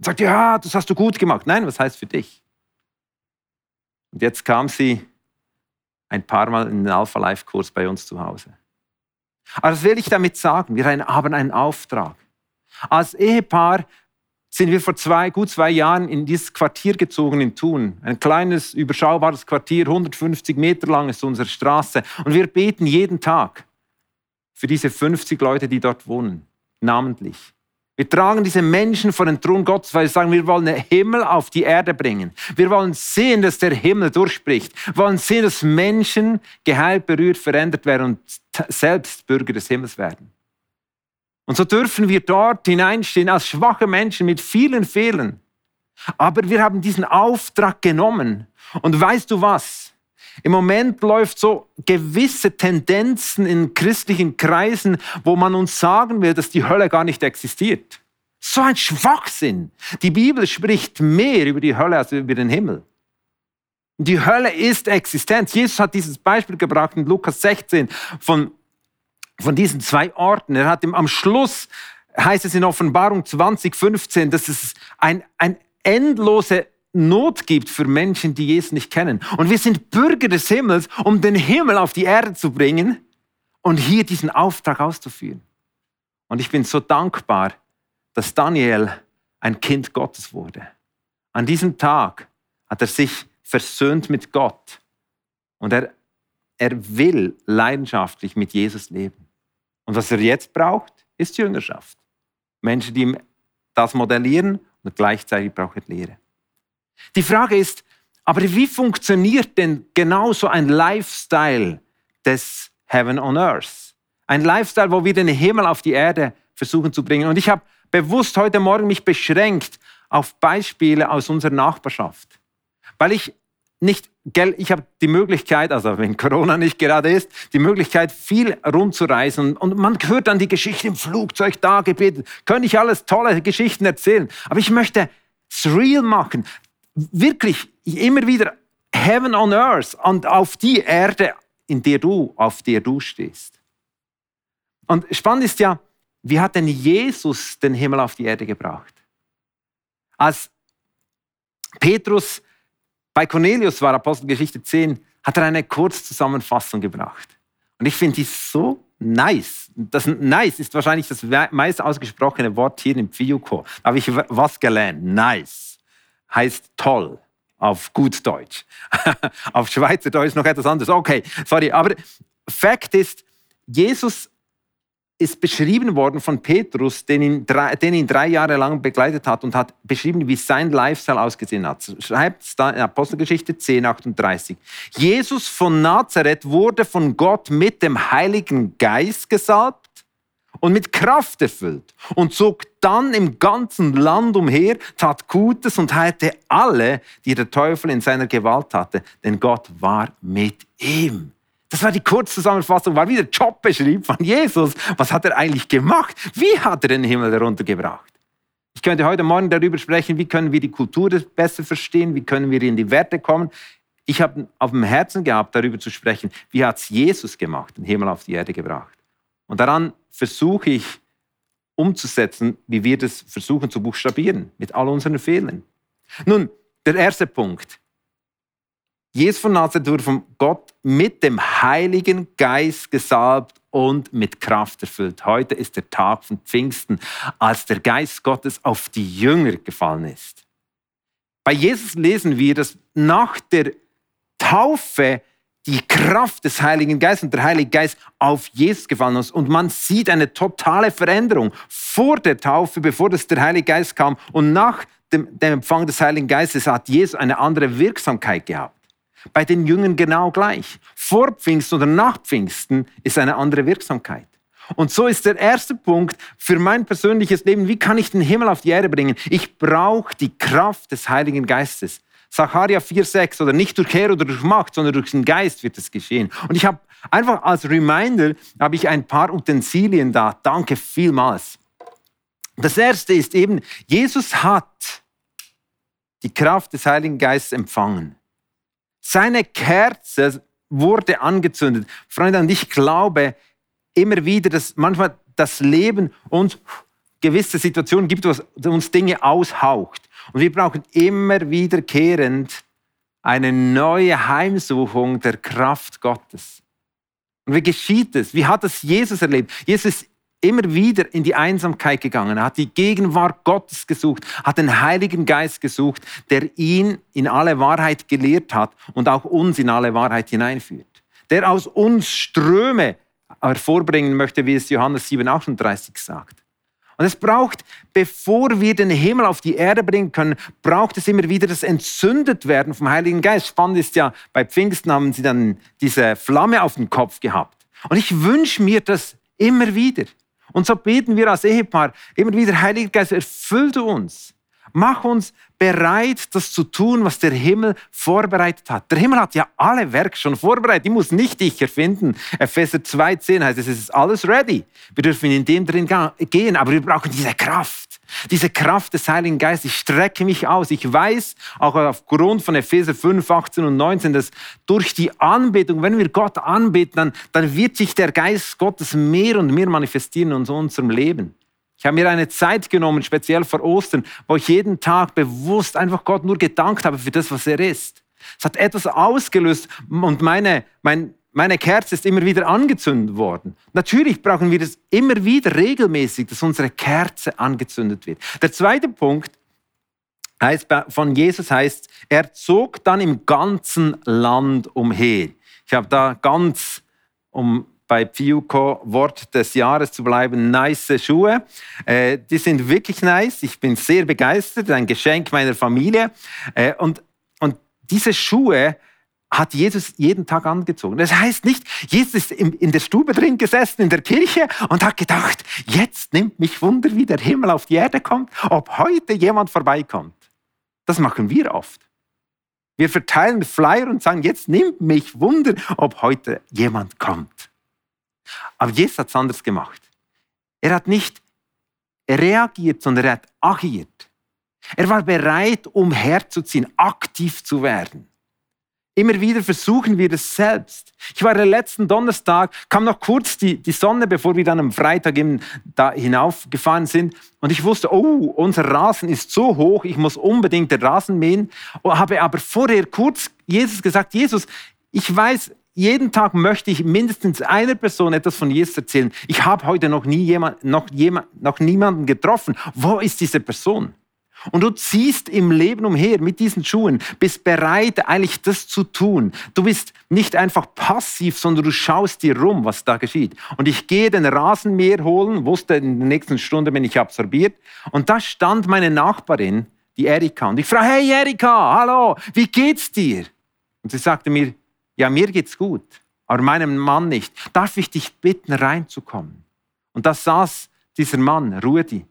[SPEAKER 12] Und sagt, ja, das hast du gut gemacht. Nein, was heißt für dich? Und jetzt kam sie ein paar Mal in den Alpha Life Kurs bei uns zu Hause. Aber was will ich damit sagen? Wir haben einen Auftrag. Als Ehepaar sind wir vor zwei, gut zwei Jahren in dieses Quartier gezogen in Thun. Ein kleines, überschaubares Quartier, 150 Meter lang ist unsere Straße. Und wir beten jeden Tag für diese 50 Leute, die dort wohnen, namentlich. Wir tragen diese Menschen vor den Thron Gottes, weil wir sagen, wir wollen den Himmel auf die Erde bringen. Wir wollen sehen, dass der Himmel durchbricht. Wir wollen sehen, dass Menschen geheilt, berührt, verändert werden und selbst Bürger des Himmels werden. Und so dürfen wir dort hineinstehen als schwache Menschen mit vielen Fehlern. Aber wir haben diesen Auftrag genommen. Und weißt du was? Im Moment läuft so gewisse Tendenzen in christlichen Kreisen, wo man uns sagen will, dass die Hölle gar nicht existiert. So ein Schwachsinn. Die Bibel spricht mehr über die Hölle als über den Himmel. Die Hölle ist existent. Jesus hat dieses Beispiel gebracht in Lukas 16 von, von diesen zwei Orten. Er hat am Schluss, heißt es in Offenbarung 2015, dass es ein, ein endlose Not gibt für Menschen, die Jesus nicht kennen. Und wir sind Bürger des Himmels, um den Himmel auf die Erde zu bringen und hier diesen Auftrag auszuführen. Und ich bin so dankbar, dass Daniel ein Kind Gottes wurde. An diesem Tag hat er sich versöhnt mit Gott und er, er will leidenschaftlich mit Jesus leben. Und was er jetzt braucht, ist Jüngerschaft. Menschen, die das modellieren und gleichzeitig braucht er Lehre. Die Frage ist, aber wie funktioniert denn genau so ein Lifestyle des Heaven on Earth? Ein Lifestyle, wo wir den Himmel auf die Erde versuchen zu bringen. Und ich habe bewusst heute Morgen mich beschränkt auf Beispiele aus unserer Nachbarschaft, weil ich nicht, ich habe die Möglichkeit, also wenn Corona nicht gerade ist, die Möglichkeit, viel rumzureisen. Und man hört dann die Geschichte im Flugzeug, da gebetet. Könnte ich alles tolle Geschichten erzählen. Aber ich möchte es real machen wirklich immer wieder Heaven on Earth und auf die Erde, in der du, auf der du stehst. Und spannend ist ja, wie hat denn Jesus den Himmel auf die Erde gebracht? Als Petrus bei Cornelius war, Apostelgeschichte 10, hat er eine Kurzzusammenfassung gebracht. Und ich finde die so nice. Das nice ist wahrscheinlich das meist ausgesprochene Wort hier im Pfiuko. Da habe ich was gelernt. Nice heißt toll auf gut Deutsch. [laughs] auf Schweizerdeutsch noch etwas anderes. Okay, sorry. Aber Fakt ist, Jesus ist beschrieben worden von Petrus, den ihn, drei, den ihn drei Jahre lang begleitet hat und hat beschrieben, wie sein Lifestyle ausgesehen hat. Schreibt es da in Apostelgeschichte 10, 38. Jesus von Nazareth wurde von Gott mit dem Heiligen Geist gesalbt und mit Kraft erfüllt und zog dann im ganzen Land umher, tat Gutes und heilte alle, die der Teufel in seiner Gewalt hatte, denn Gott war mit ihm. Das war die Kurzzusammenfassung, war wieder Job beschrieben von Jesus. Was hat er eigentlich gemacht? Wie hat er den Himmel heruntergebracht? Ich könnte heute Morgen darüber sprechen, wie können wir die Kultur besser verstehen, wie können wir in die Werte kommen. Ich habe auf dem Herzen gehabt, darüber zu sprechen, wie hat es Jesus gemacht, den Himmel auf die Erde gebracht. Und daran versuche ich umzusetzen, wie wir das versuchen zu buchstabieren, mit all unseren Fehlern. Nun, der erste Punkt. Jesus von Nazareth wurde von Gott mit dem Heiligen Geist gesalbt und mit Kraft erfüllt. Heute ist der Tag von Pfingsten, als der Geist Gottes auf die Jünger gefallen ist. Bei Jesus lesen wir, dass nach der Taufe die Kraft des Heiligen Geistes und der Heilige Geist auf Jesus gefallen ist. Und man sieht eine totale Veränderung vor der Taufe, bevor das der Heilige Geist kam. Und nach dem, dem Empfang des Heiligen Geistes hat Jesus eine andere Wirksamkeit gehabt. Bei den Jüngern genau gleich. Vor Pfingsten oder nach Pfingsten ist eine andere Wirksamkeit. Und so ist der erste Punkt für mein persönliches Leben, wie kann ich den Himmel auf die Erde bringen? Ich brauche die Kraft des Heiligen Geistes. Sacharja 4,6 oder nicht durch Heer oder durch Macht, sondern durch den Geist wird es geschehen. Und ich habe einfach als Reminder, habe ich ein paar Utensilien da. Danke vielmals. Das erste ist eben, Jesus hat die Kraft des Heiligen Geistes empfangen. Seine Kerze wurde angezündet. Freunde, und ich glaube immer wieder, dass manchmal das Leben uns gewisse Situationen gibt, was uns Dinge aushaucht. Und wir brauchen immer wiederkehrend eine neue Heimsuchung der Kraft Gottes. Und wie geschieht es? Wie hat es Jesus erlebt? Jesus ist immer wieder in die Einsamkeit gegangen. Hat die Gegenwart Gottes gesucht, hat den Heiligen Geist gesucht, der ihn in alle Wahrheit gelehrt hat und auch uns in alle Wahrheit hineinführt. Der aus uns Ströme hervorbringen möchte, wie es Johannes 7, 38 sagt. Und es braucht, bevor wir den Himmel auf die Erde bringen können, braucht es immer wieder das entzündet werden vom Heiligen Geist. Spannend ist ja, bei Pfingsten haben sie dann diese Flamme auf dem Kopf gehabt. Und ich wünsche mir das immer wieder. Und so beten wir als Ehepaar immer wieder, Heiliger Geist, erfüll du uns. Mach uns bereit, das zu tun, was der Himmel vorbereitet hat. Der Himmel hat ja alle Werke schon vorbereitet. Die muss nicht ich erfinden. Epheser 2,10 heißt es, es ist alles ready. Wir dürfen in dem drin gehen, aber wir brauchen diese Kraft. Diese Kraft des Heiligen Geistes, ich strecke mich aus. Ich weiß, auch aufgrund von Epheser 5, 18 und 19, dass durch die Anbetung, wenn wir Gott anbeten, dann, dann wird sich der Geist Gottes mehr und mehr manifestieren in unserem Leben. Ich habe mir eine Zeit genommen, speziell vor Ostern, wo ich jeden Tag bewusst einfach Gott nur gedankt habe für das, was er ist. Es hat etwas ausgelöst und meine, mein, meine Kerze ist immer wieder angezündet worden. Natürlich brauchen wir das immer wieder regelmäßig, dass unsere Kerze angezündet wird. Der zweite Punkt heißt, von Jesus heißt, er zog dann im ganzen Land umher. Ich habe da ganz, um bei Piuco Wort des Jahres zu bleiben, nice Schuhe. Äh, die sind wirklich nice. Ich bin sehr begeistert, ein Geschenk meiner Familie. Äh, und, und diese Schuhe hat Jesus jeden Tag angezogen. Das heißt nicht, Jesus ist in der Stube drin gesessen, in der Kirche und hat gedacht, jetzt nimmt mich Wunder, wie der Himmel auf die Erde kommt, ob heute jemand vorbeikommt. Das machen wir oft. Wir verteilen Flyer und sagen, jetzt nimmt mich Wunder, ob heute jemand kommt. Aber Jesus hat es anders gemacht. Er hat nicht reagiert, sondern er hat agiert. Er war bereit, umherzuziehen, aktiv zu werden. Immer wieder versuchen wir das selbst. Ich war letzten Donnerstag, kam noch kurz die, die Sonne, bevor wir dann am Freitag eben da hinaufgefahren sind. Und ich wusste, oh, unser Rasen ist so hoch, ich muss unbedingt den Rasen mähen. Und habe aber vorher kurz Jesus gesagt, Jesus, ich weiß, jeden Tag möchte ich mindestens einer Person etwas von Jesus erzählen. Ich habe heute noch, nie jemand, noch, jemand, noch niemanden getroffen. Wo ist diese Person? Und du ziehst im Leben umher mit diesen Schuhen, bist bereit, eigentlich das zu tun. Du bist nicht einfach passiv, sondern du schaust dir rum, was da geschieht. Und ich gehe den Rasenmäher holen, wusste, in der nächsten Stunde bin ich absorbiert. Und da stand meine Nachbarin, die Erika. Und ich frage, hey Erika, hallo, wie geht's dir? Und sie sagte mir, ja, mir geht's gut, aber meinem Mann nicht. Darf ich dich bitten, reinzukommen? Und da saß dieser Mann, Rudi.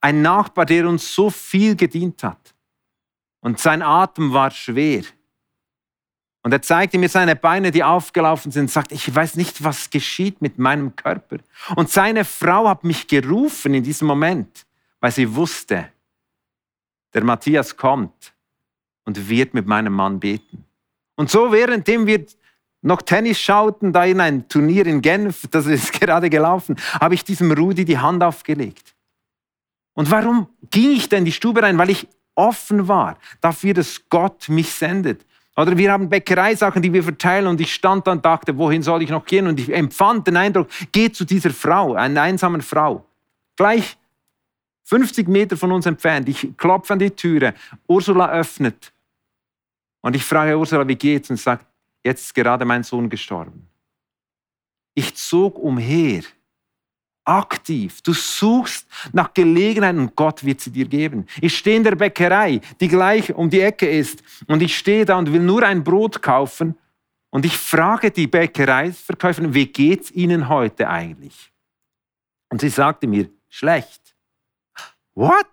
[SPEAKER 12] Ein Nachbar, der uns so viel gedient hat. Und sein Atem war schwer. Und er zeigte mir seine Beine, die aufgelaufen sind, und sagte, ich weiß nicht, was geschieht mit meinem Körper. Und seine Frau hat mich gerufen in diesem Moment, weil sie wusste, der Matthias kommt und wird mit meinem Mann beten. Und so, währenddem wir noch Tennis schauten, da in ein Turnier in Genf, das ist [laughs] gerade gelaufen, habe ich diesem Rudi die Hand aufgelegt. Und warum ging ich denn in die Stube rein? Weil ich offen war dafür, dass Gott mich sendet. Oder wir haben Bäckereisachen, die wir verteilen und ich stand dann und dachte, wohin soll ich noch gehen? Und ich empfand den Eindruck, geh zu dieser Frau, einer einsamen Frau. Gleich 50 Meter von uns entfernt. Ich klopfe an die Türe. Ursula öffnet. Und ich frage Ursula, wie geht's? Und sagt, jetzt ist gerade mein Sohn gestorben. Ich zog umher aktiv. Du suchst nach Gelegenheiten und Gott wird sie dir geben. Ich stehe in der Bäckerei, die gleich um die Ecke ist und ich stehe da und will nur ein Brot kaufen und ich frage die Bäckereiverkäuferin, wie geht's Ihnen heute eigentlich? Und sie sagte mir, schlecht. What?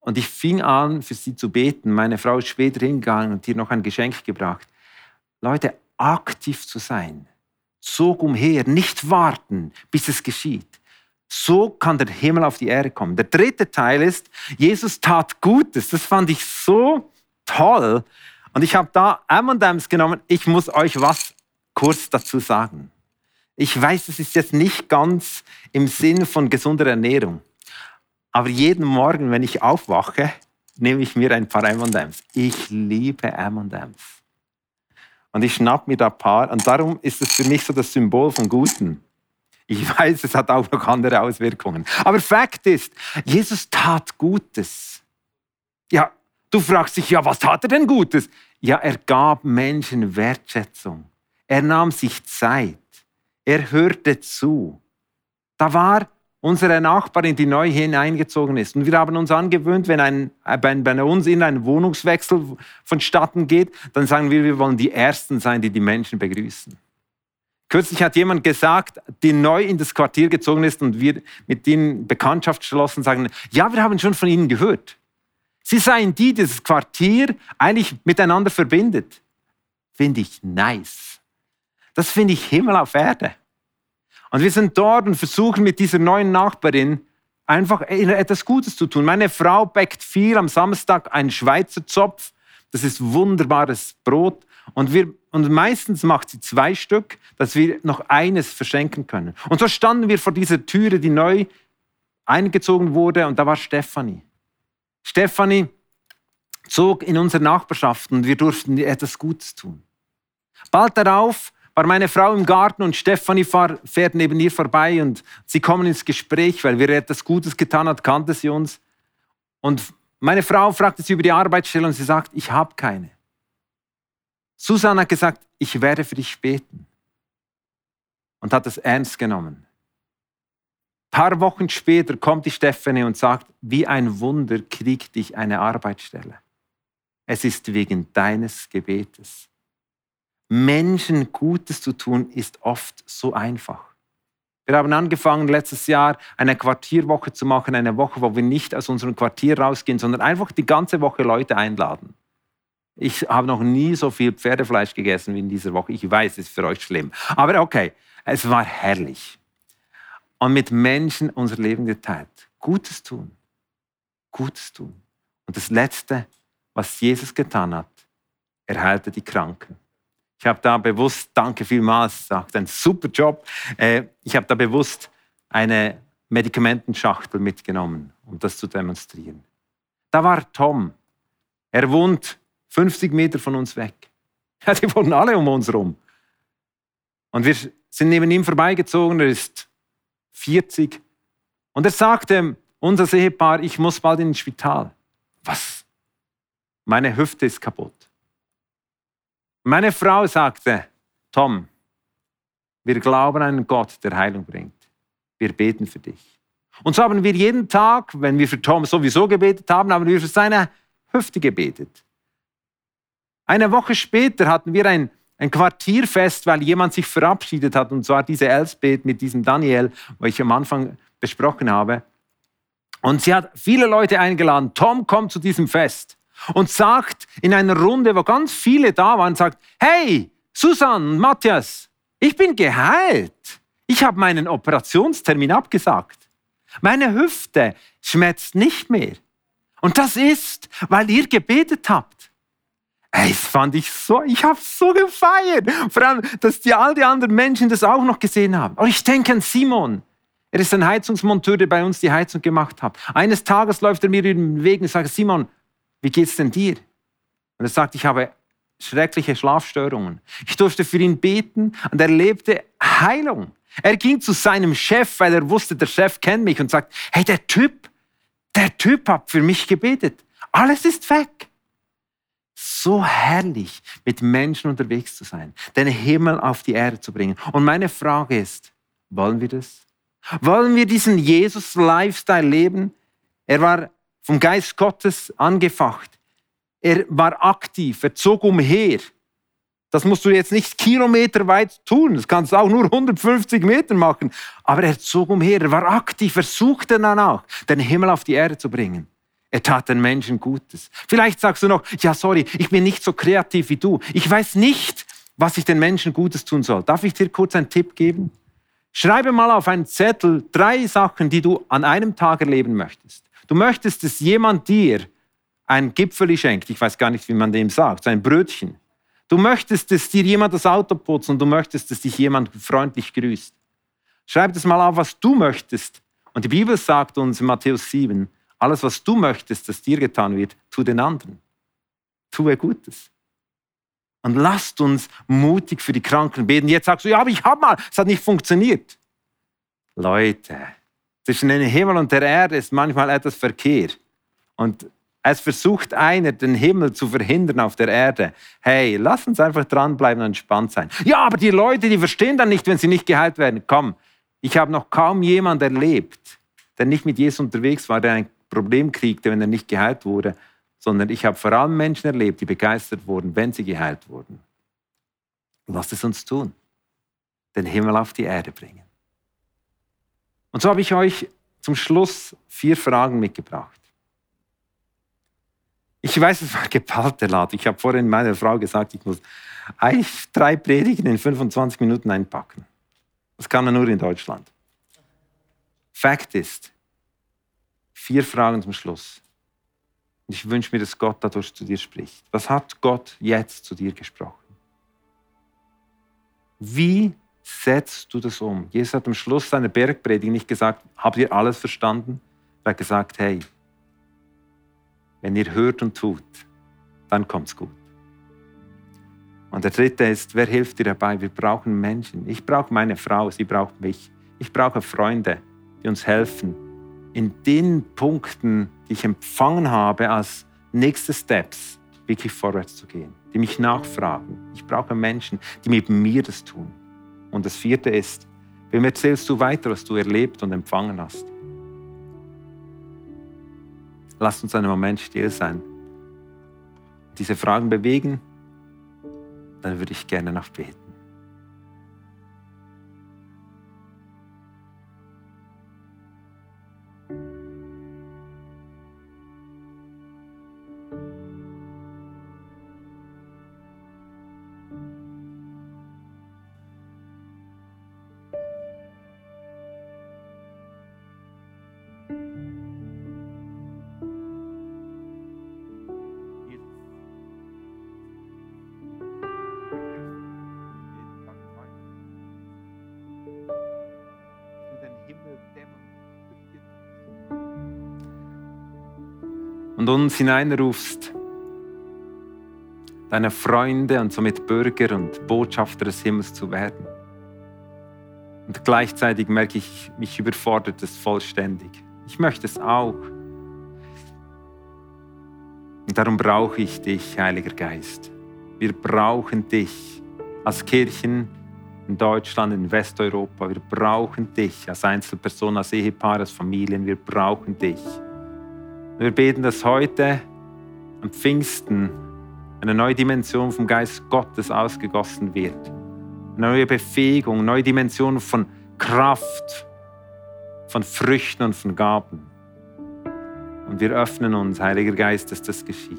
[SPEAKER 12] Und ich fing an, für sie zu beten. Meine Frau ist später hingegangen und ihr noch ein Geschenk gebracht. Leute, aktiv zu sein zog umher, nicht warten, bis es geschieht. So kann der Himmel auf die Erde kommen. Der dritte Teil ist, Jesus tat Gutes. Das fand ich so toll. Und ich habe da M&M's genommen. Ich muss euch was kurz dazu sagen. Ich weiß, es ist jetzt nicht ganz im Sinn von gesunder Ernährung. Aber jeden Morgen, wenn ich aufwache, nehme ich mir ein paar M&M's. Ich liebe M&M's. Und ich schnapp mir da ein paar. Und darum ist es für mich so das Symbol von Guten. Ich [laughs] weiß, es hat auch noch andere Auswirkungen. Aber Fakt ist, Jesus tat Gutes. Ja, du fragst dich, ja, was tat er denn Gutes? Ja, er gab Menschen Wertschätzung. Er nahm sich Zeit. Er hörte zu. Da war unsere Nachbarin, die neu hineingezogen ist. Und wir haben uns angewöhnt, wenn ein, bei, bei uns in ein Wohnungswechsel vonstatten geht, dann sagen wir, wir wollen die Ersten sein, die die Menschen begrüßen. Kürzlich hat jemand gesagt, die neu in das Quartier gezogen ist und wir mit ihnen Bekanntschaft schlossen, sagen, ja, wir haben schon von ihnen gehört. Sie seien die, die das Quartier eigentlich miteinander verbindet. Finde ich nice. Das finde ich Himmel auf Erde. Und wir sind dort und versuchen mit dieser neuen Nachbarin einfach etwas Gutes zu tun. Meine Frau backt viel am Samstag einen Schweizer Zopf. Das ist wunderbares Brot. Und, wir, und meistens macht sie zwei Stück, dass wir noch eines verschenken können. Und so standen wir vor dieser Türe, die neu eingezogen wurde, und da war Stefanie. Stefanie zog in unsere Nachbarschaft und wir durften etwas Gutes tun. Bald darauf war meine Frau im Garten und Stefanie fährt neben ihr vorbei und sie kommen ins Gespräch, weil wir etwas Gutes getan hat, kannte sie uns. Und meine Frau fragte sie über die Arbeitsstelle und sie sagt, ich habe keine. Susanne hat gesagt, ich werde für dich beten. Und hat es ernst genommen. Ein paar Wochen später kommt die Stefanie und sagt, wie ein Wunder kriegt dich eine Arbeitsstelle. Es ist wegen deines Gebetes. Menschen Gutes zu tun, ist oft so einfach. Wir haben angefangen, letztes Jahr eine Quartierwoche zu machen, eine Woche, wo wir nicht aus unserem Quartier rausgehen, sondern einfach die ganze Woche Leute einladen. Ich habe noch nie so viel Pferdefleisch gegessen wie in dieser Woche. Ich weiß, es ist für euch schlimm. Aber okay, es war herrlich. Und mit Menschen unser Leben geteilt. Gutes tun. Gutes tun. Und das Letzte, was Jesus getan hat, er heilte die Kranken. Ich habe da bewusst, danke vielmals, sagt ein super Job. Äh, ich habe da bewusst eine Medikamentenschachtel mitgenommen, um das zu demonstrieren. Da war Tom. Er wohnt 50 Meter von uns weg. [laughs] Ja, die wohnen alle um uns herum. Und wir sind neben ihm vorbeigezogen, er ist 40. Und er sagte, unser Ehepaar, ich muss bald ins Spital. Was? Meine Hüfte ist kaputt. Meine Frau sagte, Tom, wir glauben an einen Gott, der Heilung bringt. Wir beten für dich. Und so haben wir jeden Tag, wenn wir für Tom sowieso gebetet haben, haben wir für seine Hüfte gebetet. Eine Woche später hatten wir ein, ein Quartierfest, weil jemand sich verabschiedet hat, und zwar diese Elsbeth mit diesem Daniel, wo ich am Anfang besprochen habe. Und sie hat viele Leute eingeladen. Tom kommt zu diesem Fest und sagt in einer Runde, wo ganz viele da waren, sagt, hey, Susan, Matthias, ich bin geheilt. Ich habe meinen Operationstermin abgesagt. Meine Hüfte schmerzt nicht mehr. Und das ist, weil ihr gebetet habt. Ey, das fand ich so, ich habe so gefeiert. Vor allem, dass die, all die anderen Menschen das auch noch gesehen haben. Und ich denke an Simon. Er ist ein Heizungsmonteur, der bei uns die Heizung gemacht hat. Eines Tages läuft er mir über den Weg und sagt, Simon, wie geht's denn dir? Und er sagt, ich habe schreckliche Schlafstörungen. Ich durfte für ihn beten und er lebte Heilung. Er ging zu seinem Chef, weil er wusste, der Chef kennt mich und sagt, hey, der Typ, der Typ hat für mich gebetet. Alles ist weg. So herrlich, mit Menschen unterwegs zu sein, den Himmel auf die Erde zu bringen. Und meine Frage ist, wollen wir das? Wollen wir diesen Jesus-Lifestyle leben? Er war vom Geist Gottes angefacht. Er war aktiv, er zog umher. Das musst du jetzt nicht kilometerweit tun, das kannst du auch nur 150 Meter machen. Aber er zog umher, er war aktiv, er suchte danach, den Himmel auf die Erde zu bringen. Er tat den Menschen Gutes. Vielleicht sagst du noch, ja, sorry, ich bin nicht so kreativ wie du. Ich weiß nicht, was ich den Menschen Gutes tun soll. Darf ich dir kurz einen Tipp geben? Schreibe mal auf einen Zettel drei Sachen, die du an einem Tag erleben möchtest. Du möchtest, dass jemand dir ein Gipfeli schenkt. Ich weiß gar nicht, wie man dem sagt. Ein Brötchen. Du möchtest, dass dir jemand das Auto putzt und du möchtest, dass dich jemand freundlich grüßt. Schreib das mal auf, was du möchtest. Und die Bibel sagt uns in Matthäus 7, alles, was du möchtest, dass dir getan wird, tu den anderen. Tue Gutes. Und lasst uns mutig für die Kranken beten. Jetzt sagst du, ja, aber ich habe mal, es hat nicht funktioniert. Leute, zwischen dem Himmel und der Erde ist manchmal etwas Verkehr. Und es versucht einer, den Himmel zu verhindern auf der Erde. Hey, lass uns einfach dranbleiben und entspannt sein. Ja, aber die Leute, die verstehen dann nicht, wenn sie nicht geheilt werden. Komm, ich habe noch kaum jemand erlebt, der nicht mit Jesus unterwegs war, der ein Problem kriegte, wenn er nicht geheilt wurde, sondern ich habe vor allem Menschen erlebt, die begeistert wurden, wenn sie geheilt wurden. Lass es uns tun. Den Himmel auf die Erde bringen. Und so habe ich euch zum Schluss vier Fragen mitgebracht. Ich weiß, es war geballte Lade. Ich habe vorhin meiner Frau gesagt, ich muss eigentlich drei Predigen in 25 Minuten einpacken. Das kann man nur in Deutschland. Fakt ist, vier Fragen zum Schluss. Und ich wünsche mir, dass Gott dadurch zu dir spricht. Was hat Gott jetzt zu dir gesprochen? Wie setzt du das um? Jesus hat am Schluss seiner Bergpredigt nicht gesagt, habt ihr alles verstanden? Er hat gesagt, hey, wenn ihr hört und tut, dann kommt's gut. Und der dritte ist, wer hilft dir dabei? Wir brauchen Menschen. Ich brauche meine Frau, sie braucht mich. Ich brauche Freunde, die uns helfen, in den Punkten, die ich empfangen habe, als nächste Steps wirklich vorwärts zu gehen, die mich nachfragen. Ich brauche Menschen, die mit mir das tun. Und das vierte ist, wem erzählst du weiter, was du erlebt und empfangen hast? Lasst uns einen Moment still sein. Diese Fragen bewegen, dann würde ich gerne noch beten. Uns hineinrufst, deine Freunde und somit Bürger und Botschafter des Himmels zu werden. Und gleichzeitig merke ich, mich überfordert es vollständig. Ich möchte es auch. Und darum brauche ich dich, Heiliger Geist. Wir brauchen dich als Kirchen in Deutschland, in Westeuropa. Wir brauchen dich als Einzelperson, als Ehepaar, als Familien. Wir brauchen dich. Wir beten, dass heute am Pfingsten eine neue Dimension vom Geist Gottes ausgegossen wird. Eine neue Befähigung, neue Dimension von Kraft, von Früchten und von Gaben. Und wir öffnen uns, Heiliger Geist, dass das geschieht.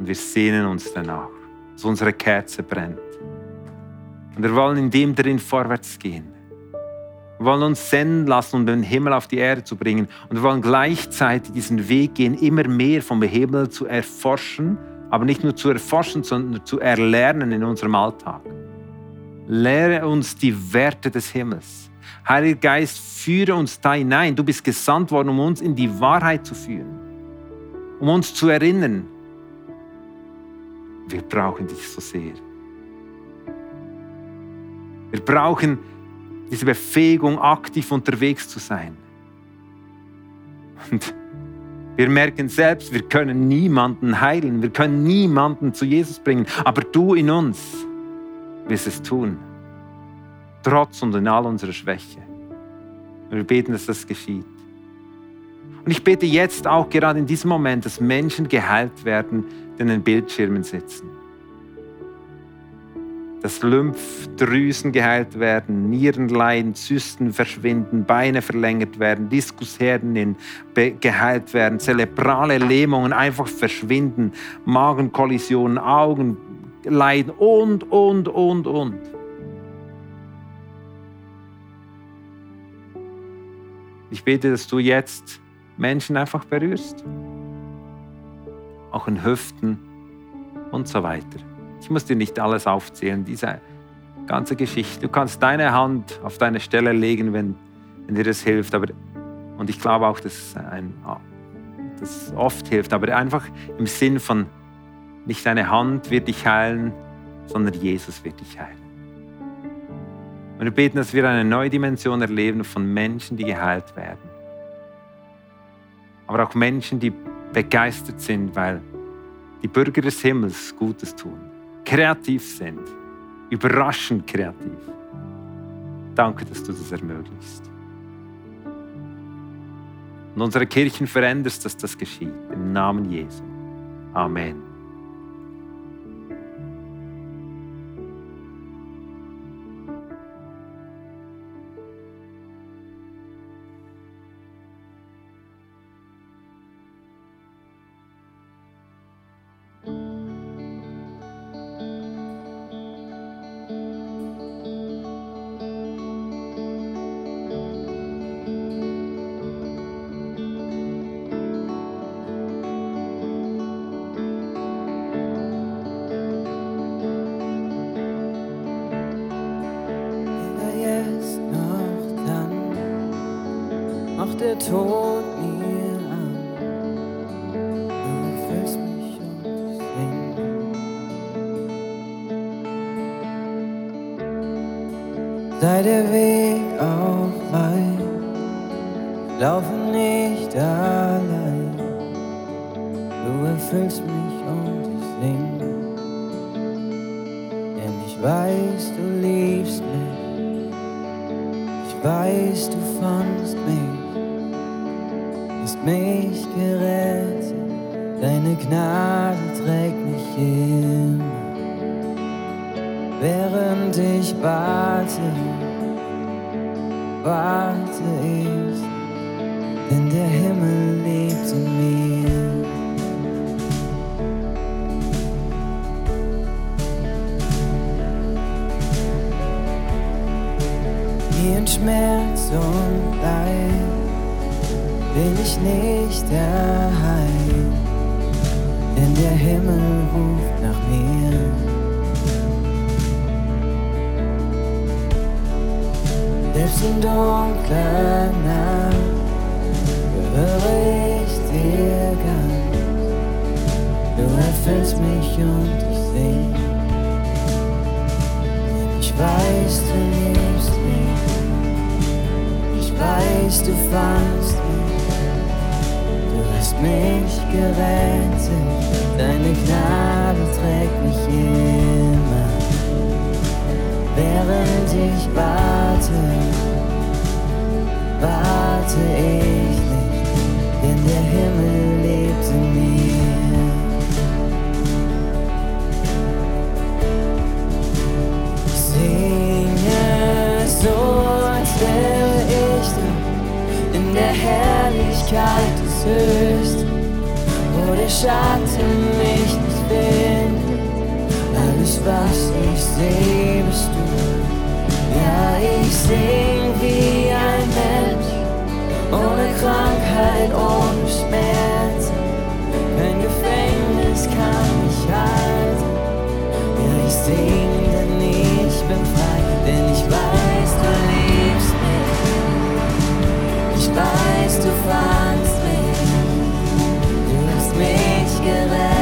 [SPEAKER 12] Und wir sehnen uns danach, dass unsere Kerze brennt. Und wir wollen in dem drin vorwärts gehen. Wir wollen uns senden lassen, um den Himmel auf die Erde zu bringen. Und wir wollen gleichzeitig diesen Weg gehen, immer mehr vom Himmel zu erforschen, aber nicht nur zu erforschen, sondern zu erlernen in unserem Alltag. Lehre uns die Werte des Himmels. Heiliger Geist, führe uns da hinein. Du bist gesandt worden, um uns in die Wahrheit zu führen, um uns zu erinnern. Wir brauchen dich so sehr. Wir brauchen diese Befähigung, aktiv unterwegs zu sein. Und wir merken selbst, wir können niemanden heilen, wir können niemanden zu Jesus bringen, aber du in uns wirst es tun, trotz und in all unserer Schwäche. Wir beten, dass das geschieht. Und ich bete jetzt auch gerade in diesem Moment, dass Menschen geheilt werden, die in den Bildschirmen sitzen dass Lymphdrüsen geheilt werden, Nierenleiden, Zysten verschwinden, Beine verlängert werden, Diskusherden geheilt werden, zerebrale Lähmungen einfach verschwinden, Magenkollisionen, Augenleiden und, und, und, und. Ich bete, dass du jetzt Menschen einfach berührst, auch in Hüften und so weiter. Ich muss dir nicht alles aufzählen, diese ganze Geschichte. Du kannst deine Hand auf deine Stelle legen, wenn, wenn dir das hilft. Aber, und ich glaube auch, dass ein, das oft hilft. Aber einfach im Sinn von, nicht deine Hand wird dich heilen, sondern Jesus wird dich heilen. Und wir beten, dass wir eine neue Dimension erleben von Menschen, die geheilt werden. Aber auch Menschen, die begeistert sind, weil die Bürger des Himmels Gutes tun kreativ sind, überraschend kreativ. Danke, dass du das ermöglicht. Und unsere Kirchen veränderst, dass das geschieht. Im Namen Jesu. Amen.
[SPEAKER 7] Sei der Weg auch weit, laufe nicht allein. Du erfüllst mich und ich sing. Denn ich weiß, du liebst mich. Ich weiß, du fandst mich mich gerettet, deine Gnade trägt mich immer. Während ich warte, warte ich, denn der Himmel lebt in mir. Hier in Schmerz und Leid bin ich nicht daheim, denn der Himmel ruft nach mir. Selbst in dunkler Nacht gehöre ich dir ganz. Du erfüllst mich und ich sing. Ich weiß, du liebst mich. Ich weiß, du fandst mich, du hast mich gerettet, deine Gnade trägt mich immer, während ich warte, warte ich nicht, denn der Himmel lebt in mir. Singe so, als wäre ich da in der Herrlichkeit des Höchsten, wo der Schatten mich nicht findet. Alles, was ich sehe, bist du. Ja, ich sing wie ein ohne Krankheit, ohne Schmerz. Kein Gefängnis kann mich halten. Ja, ich sing, denn ich bin frei, denn ich weiß, du liebst mich. Ich weiß, du fandst mich. Du hast mich gerettet.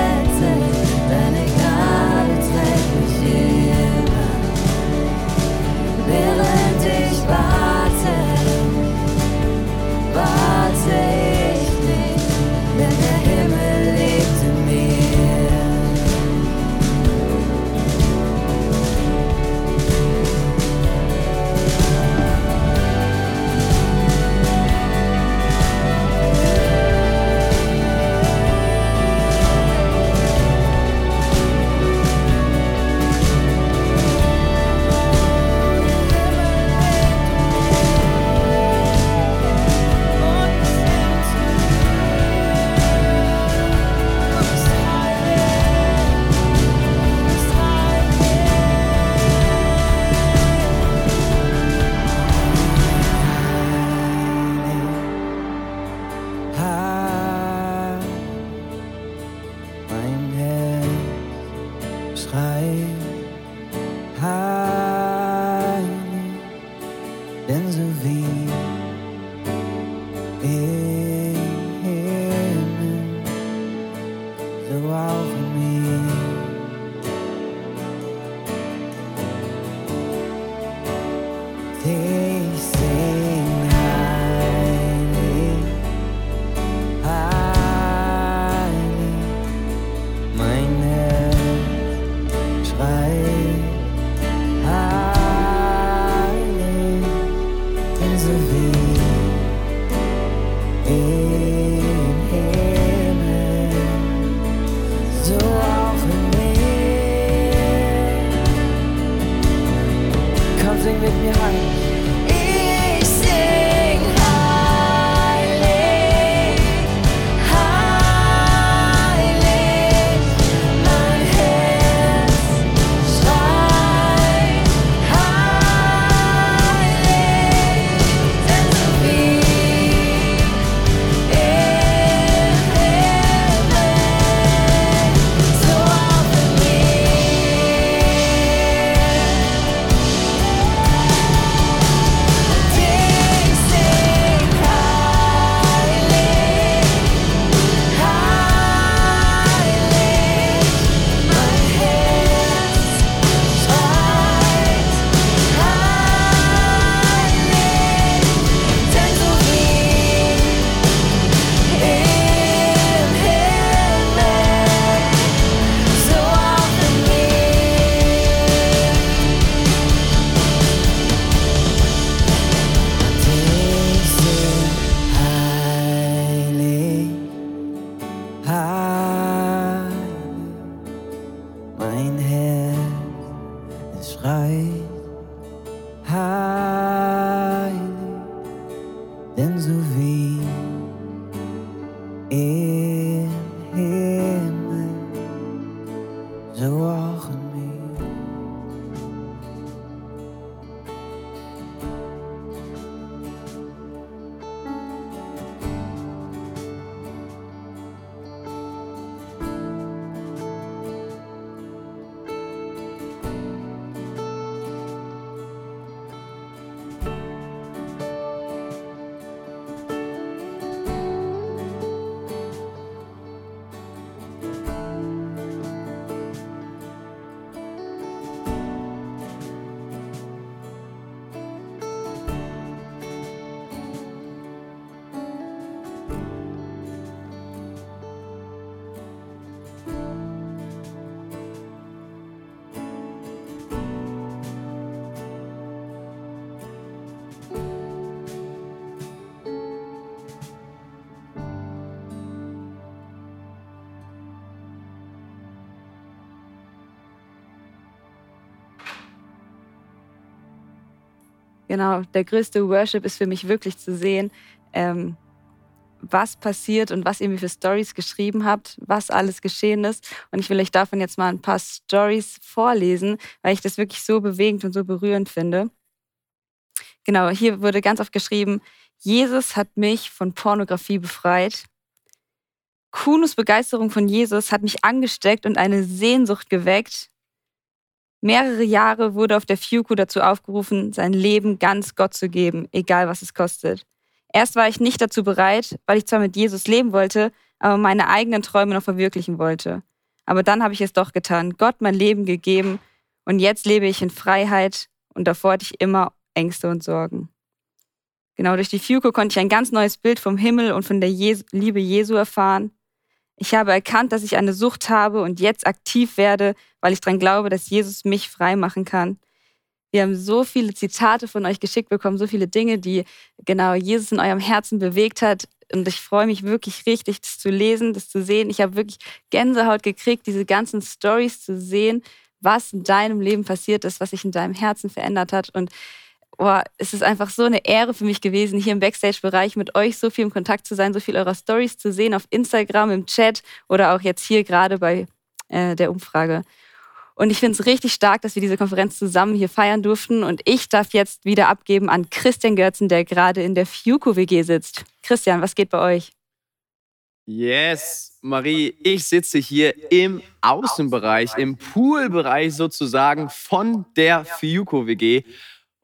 [SPEAKER 6] Genau, der größte Worship ist für mich wirklich zu sehen, ähm, was passiert und was ihr mir für Stories geschrieben habt, was alles geschehen ist. Und ich will euch davon jetzt mal ein paar Stories vorlesen, weil ich das wirklich so bewegend und so berührend finde. Genau, hier wurde ganz oft geschrieben, Jesus hat mich von Pornografie befreit. Kunos Begeisterung von Jesus hat mich angesteckt und eine Sehnsucht geweckt. Mehrere Jahre wurde auf der Fuku dazu aufgerufen, sein Leben ganz Gott zu geben, egal was es kostet. Erst war ich nicht dazu bereit, weil ich zwar mit Jesus leben wollte, aber meine eigenen Träume noch verwirklichen wollte. Aber dann habe ich es doch getan, Gott mein Leben gegeben und jetzt lebe ich in Freiheit und davor hatte ich immer Ängste und Sorgen. Genau durch die Fuku konnte ich ein ganz neues Bild vom Himmel und von der Jesu, Liebe Jesu erfahren. Ich habe erkannt, dass ich eine Sucht habe und jetzt aktiv werde, weil ich daran glaube, dass Jesus mich frei machen kann. Wir haben so viele Zitate von euch geschickt bekommen, so viele Dinge, die genau Jesus in eurem Herzen bewegt hat. Und ich freue mich wirklich richtig, das zu lesen, das zu sehen. Ich habe wirklich Gänsehaut gekriegt, diese ganzen Stories zu sehen, was in deinem Leben passiert ist, was sich in deinem Herzen verändert hat. Und oh, es ist einfach so eine Ehre für mich gewesen, hier im Backstage-Bereich mit euch so viel im Kontakt zu sein, so viel eurer Stories zu sehen auf Instagram, im Chat oder auch jetzt hier gerade bei äh, der Umfrage. Und ich finde es richtig stark, dass wir diese Konferenz zusammen hier feiern durften. Und ich darf jetzt wieder abgeben an Christian Görzen, der gerade in der Fuku-WG sitzt. Christian, was geht bei euch?
[SPEAKER 1] Yes, Marie, ich sitze hier im Außenbereich, im Poolbereich sozusagen von der Fiuco-WG.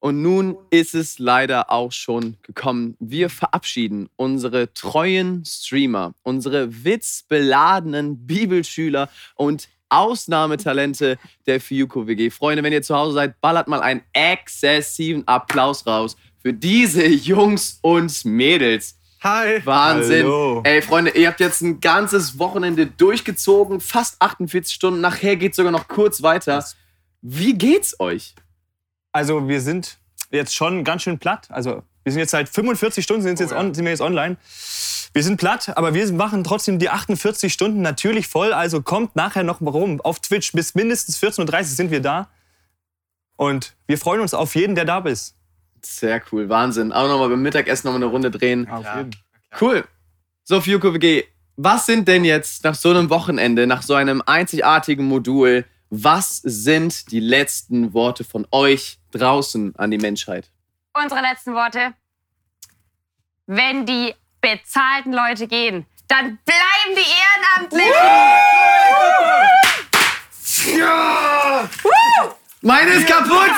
[SPEAKER 1] Und nun ist es leider auch schon gekommen. Wir verabschieden unsere treuen Streamer, unsere witzbeladenen Bibelschüler und Ausnahmetalente der Fiuco WG. Freunde, wenn ihr zu Hause seid, ballert mal einen exzessiven Applaus raus für diese Jungs und Mädels.
[SPEAKER 4] Hi.
[SPEAKER 1] Wahnsinn.
[SPEAKER 4] Hallo.
[SPEAKER 1] Ey, Freunde, ihr habt jetzt ein ganzes Wochenende durchgezogen, fast 48 Stunden. Nachher geht es sogar noch kurz weiter. Wie geht's euch?
[SPEAKER 4] Also wir sind jetzt schon ganz schön platt. Also wir sind jetzt seit 45 Stunden sind, jetzt on, sind wir jetzt online. Wir sind platt, aber wir machen trotzdem die 48 Stunden natürlich voll. Also kommt nachher noch mal rum auf Twitch. Bis mindestens 14.30 Uhr sind wir da. Und wir freuen uns auf jeden, der da ist.
[SPEAKER 1] Sehr cool, Wahnsinn. Auch nochmal beim Mittagessen nochmal eine Runde drehen.
[SPEAKER 4] Auf jeden.
[SPEAKER 1] Cool. So, Fiuko WG, was sind denn jetzt nach so einem Wochenende, nach so einem einzigartigen Modul, was sind die letzten Worte von euch draußen an die Menschheit?
[SPEAKER 2] Unsere letzten Worte. Wenn die bezahlten Leute gehen, dann bleiben die Ehrenamtlichen.
[SPEAKER 1] Ja! Meine ist kaputt! [laughs]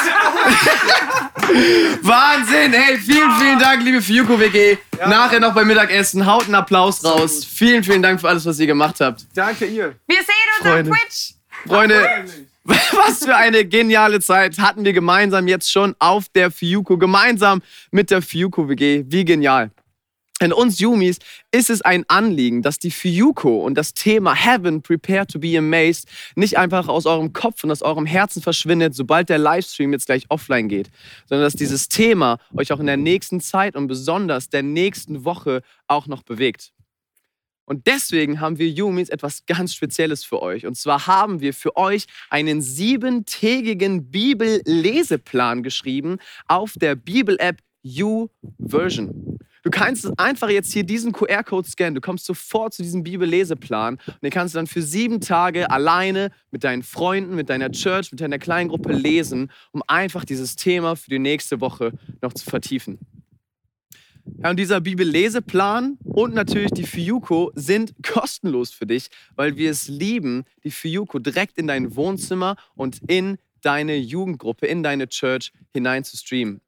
[SPEAKER 1] Wahnsinn! Hey, vielen, vielen Dank, liebe Fiuko WG. Nachher noch beim Mittagessen. Haut einen Applaus raus. Vielen, vielen Dank für alles, was ihr gemacht habt.
[SPEAKER 4] Danke ihr.
[SPEAKER 2] Wir sehen uns
[SPEAKER 1] Freunde.
[SPEAKER 2] auf Twitch.
[SPEAKER 1] Freunde, [laughs] was für eine geniale Zeit hatten wir gemeinsam jetzt schon auf der Fiuko, gemeinsam mit der Fiuko WG. Wie genial. In uns Yumis ist es ein Anliegen, dass die Fiuko und das Thema Heaven, Prepare to be Amazed, nicht einfach aus eurem Kopf und aus eurem Herzen verschwindet, sobald der Livestream jetzt gleich offline geht, sondern dass dieses Thema euch auch in der nächsten Zeit und besonders der nächsten Woche auch noch bewegt. Und deswegen haben wir Yumis etwas ganz Spezielles für euch. Und zwar haben wir für euch einen siebentägigen Bibelleseplan geschrieben auf der Bibel-App U-Version. Du kannst einfach jetzt hier diesen QR-Code scannen. Du kommst sofort zu diesem Bibelleseplan und den kannst du dann für sieben Tage alleine mit deinen Freunden, mit deiner Church, mit deiner kleinen Gruppe lesen, um einfach dieses Thema für die nächste Woche noch zu vertiefen. Ja, und dieser Bibelleseplan und natürlich die Fiuko sind kostenlos für dich, weil wir es lieben, die Fiuko direkt in dein Wohnzimmer und in deine Jugendgruppe, in deine Church hinein zu streamen.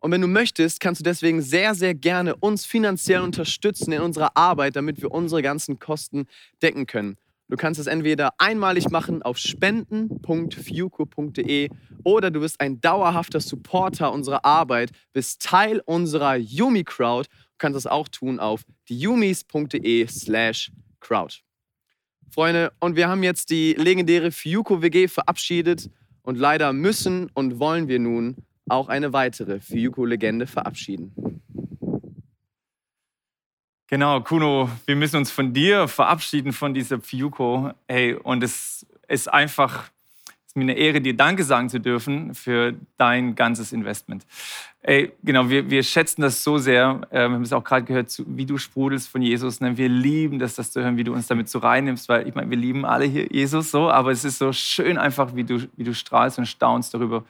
[SPEAKER 1] Und wenn du möchtest, kannst du deswegen sehr, sehr gerne uns finanziell unterstützen in unserer Arbeit, damit wir unsere ganzen Kosten decken können. Du kannst es entweder einmalig machen auf spenden.fiuco.de oder du bist ein dauerhafter Supporter unserer Arbeit, bist Teil unserer Yumi Crowd. Du kannst das auch tun auf diyumis.de slash crowd. Freunde, und wir haben jetzt die legendäre Fiuco WG verabschiedet und leider müssen und wollen wir nun auch eine weitere Fiuco-Legende verabschieden.
[SPEAKER 5] Genau, Kuno, wir müssen uns von dir verabschieden, von dieser Fiuko. Hey, und es ist einfach, es mir eine Ehre, dir Danke sagen zu dürfen für dein ganzes Investment. Ey, genau, wir, wir schätzen das so sehr. Äh, wir haben es auch gerade gehört, wie du sprudelst von Jesus. Ne? Wir lieben das, das zu hören, wie du uns damit so reinnimmst, weil ich meine, wir lieben alle hier Jesus so, aber es ist so schön einfach, wie du, wie du strahlst und staunst darüber,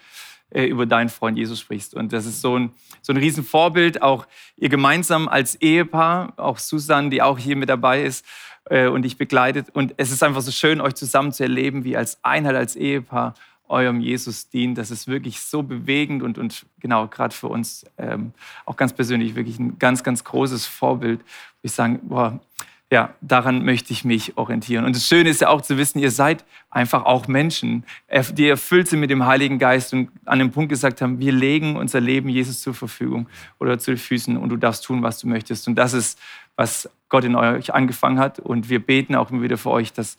[SPEAKER 5] äh, über deinen Freund Jesus sprichst. Und das ist so ein, so ein Riesenvorbild, auch ihr gemeinsam als Ehepaar, auch Susan, die auch hier mit dabei ist äh, und dich begleitet. Und es ist einfach so schön, euch zusammen zu erleben, wie als Einheit, als Ehepaar eurem Jesus dient. Das ist wirklich so bewegend und, und genau, gerade für uns ähm, auch ganz persönlich wirklich ein ganz, ganz großes Vorbild. Ich sagen, boah, ja, daran möchte ich mich orientieren. Und das Schöne ist ja auch zu wissen, ihr seid einfach auch Menschen, die erfüllt sind mit dem Heiligen Geist und an dem Punkt gesagt haben, wir legen unser Leben Jesus zur Verfügung oder zu den Füßen und du darfst tun, was du möchtest. Und das ist, was Gott in euch angefangen hat. Und wir beten auch immer wieder für euch, dass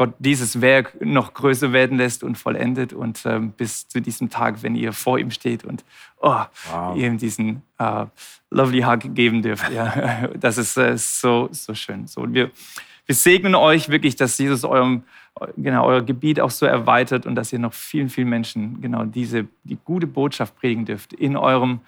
[SPEAKER 5] Gott dieses Werk noch größer werden lässt und vollendet und ähm, bis zu diesem Tag, wenn ihr vor ihm steht und oh, ihm diesen äh, lovely Hug geben dürft. Ja, [laughs] das ist äh, so, so schön. So, wir, wir segnen euch wirklich, dass Jesus eurem, genau, euer Gebiet auch so erweitert und dass ihr noch vielen, vielen Menschen genau diese, die gute Botschaft predigen dürft in eurem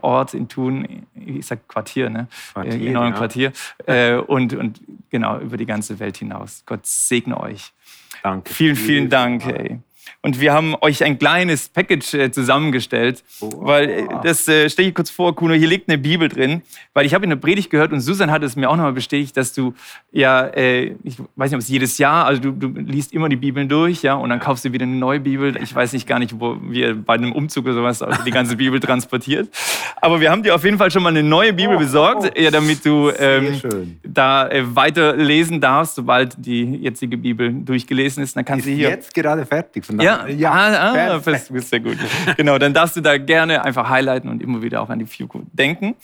[SPEAKER 5] Ort, in Thun, ich sag Quartier, ne?
[SPEAKER 12] Quartier,
[SPEAKER 5] in eurem
[SPEAKER 12] ja.
[SPEAKER 5] Quartier äh, und, und genau über die ganze Welt hinaus. Gott segne euch.
[SPEAKER 12] Danke.
[SPEAKER 5] Vielen, vielen Dank. Ey. Und wir haben euch ein kleines Package äh, zusammengestellt, weil äh, das äh, stelle ich kurz vor, Kuno, hier liegt eine Bibel drin, weil ich habe in der Predigt gehört und Susan hat es mir auch nochmal bestätigt, dass du ja, äh, ich weiß nicht, ob es jedes Jahr, also du, du liest immer die Bibeln durch, ja, und dann kaufst du wieder eine neue Bibel. Ich weiß nicht gar nicht, wo wir bei einem Umzug oder sowas die ganze Bibel transportiert. Aber wir haben dir auf jeden Fall schon mal eine neue Bibel besorgt, ja, damit du ähm, da äh, weiter lesen darfst, sobald die jetzige Bibel durchgelesen ist. Dann kannst du
[SPEAKER 12] Ist
[SPEAKER 5] hier
[SPEAKER 12] jetzt gerade fertig. Von
[SPEAKER 5] ja,
[SPEAKER 12] daher-
[SPEAKER 5] ja, ah, ah,
[SPEAKER 12] perfekt.
[SPEAKER 5] sehr gut. Genau, dann darfst du da gerne einfach highlighten und immer wieder auch an die Fuku denken.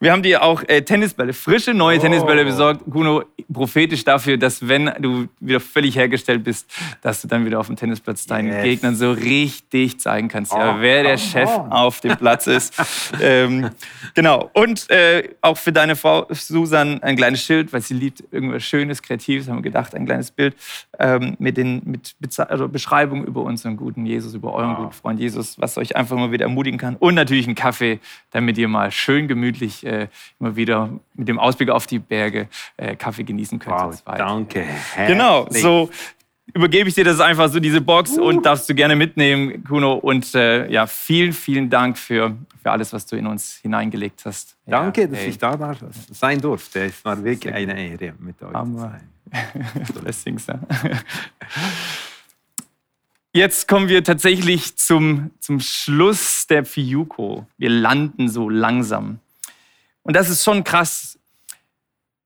[SPEAKER 5] Wir haben dir auch äh, Tennisbälle, frische neue Tennisbälle besorgt. Kuno, prophetisch dafür, dass wenn du wieder völlig hergestellt bist, dass du dann wieder auf dem Tennisplatz deinen
[SPEAKER 12] Yes.
[SPEAKER 5] Gegnern so richtig zeigen kannst, ja,
[SPEAKER 12] Oh,
[SPEAKER 5] wer der
[SPEAKER 12] come
[SPEAKER 5] Chef
[SPEAKER 12] on.
[SPEAKER 5] auf dem Platz ist. [laughs] ähm, genau. Und äh, auch für deine Frau Susan ein kleines Schild, weil sie liebt irgendwas Schönes, Kreatives, haben wir gedacht, ein kleines Bild ähm, mit, den, mit Beze- also Beschreibungen über unseren guten Jesus, über euren guten Freund Jesus, was euch einfach mal wieder ermutigen kann. Und natürlich einen Kaffee, damit ihr mal schön gemütlich äh, immer wieder mit dem Ausblick auf die Berge äh, Kaffee genießen könnt.
[SPEAKER 12] Wow,
[SPEAKER 5] zu
[SPEAKER 12] danke.
[SPEAKER 5] Genau, so übergebe ich dir das einfach so, diese Box, und darfst du gerne mitnehmen, Kuno. Und äh, ja, vielen, vielen Dank für, für alles, was du in uns hineingelegt hast.
[SPEAKER 12] Danke,
[SPEAKER 5] ja,
[SPEAKER 12] dass
[SPEAKER 5] ey,
[SPEAKER 12] ich da war, sein durfte. Es war wirklich eine Ehre, mit euch zu
[SPEAKER 5] Hammer.
[SPEAKER 12] sein. [laughs]
[SPEAKER 5] Blessings, ja. [laughs] Jetzt kommen wir tatsächlich zum, zum Schluss der Fiuko. Wir landen so langsam. Und das ist schon krass.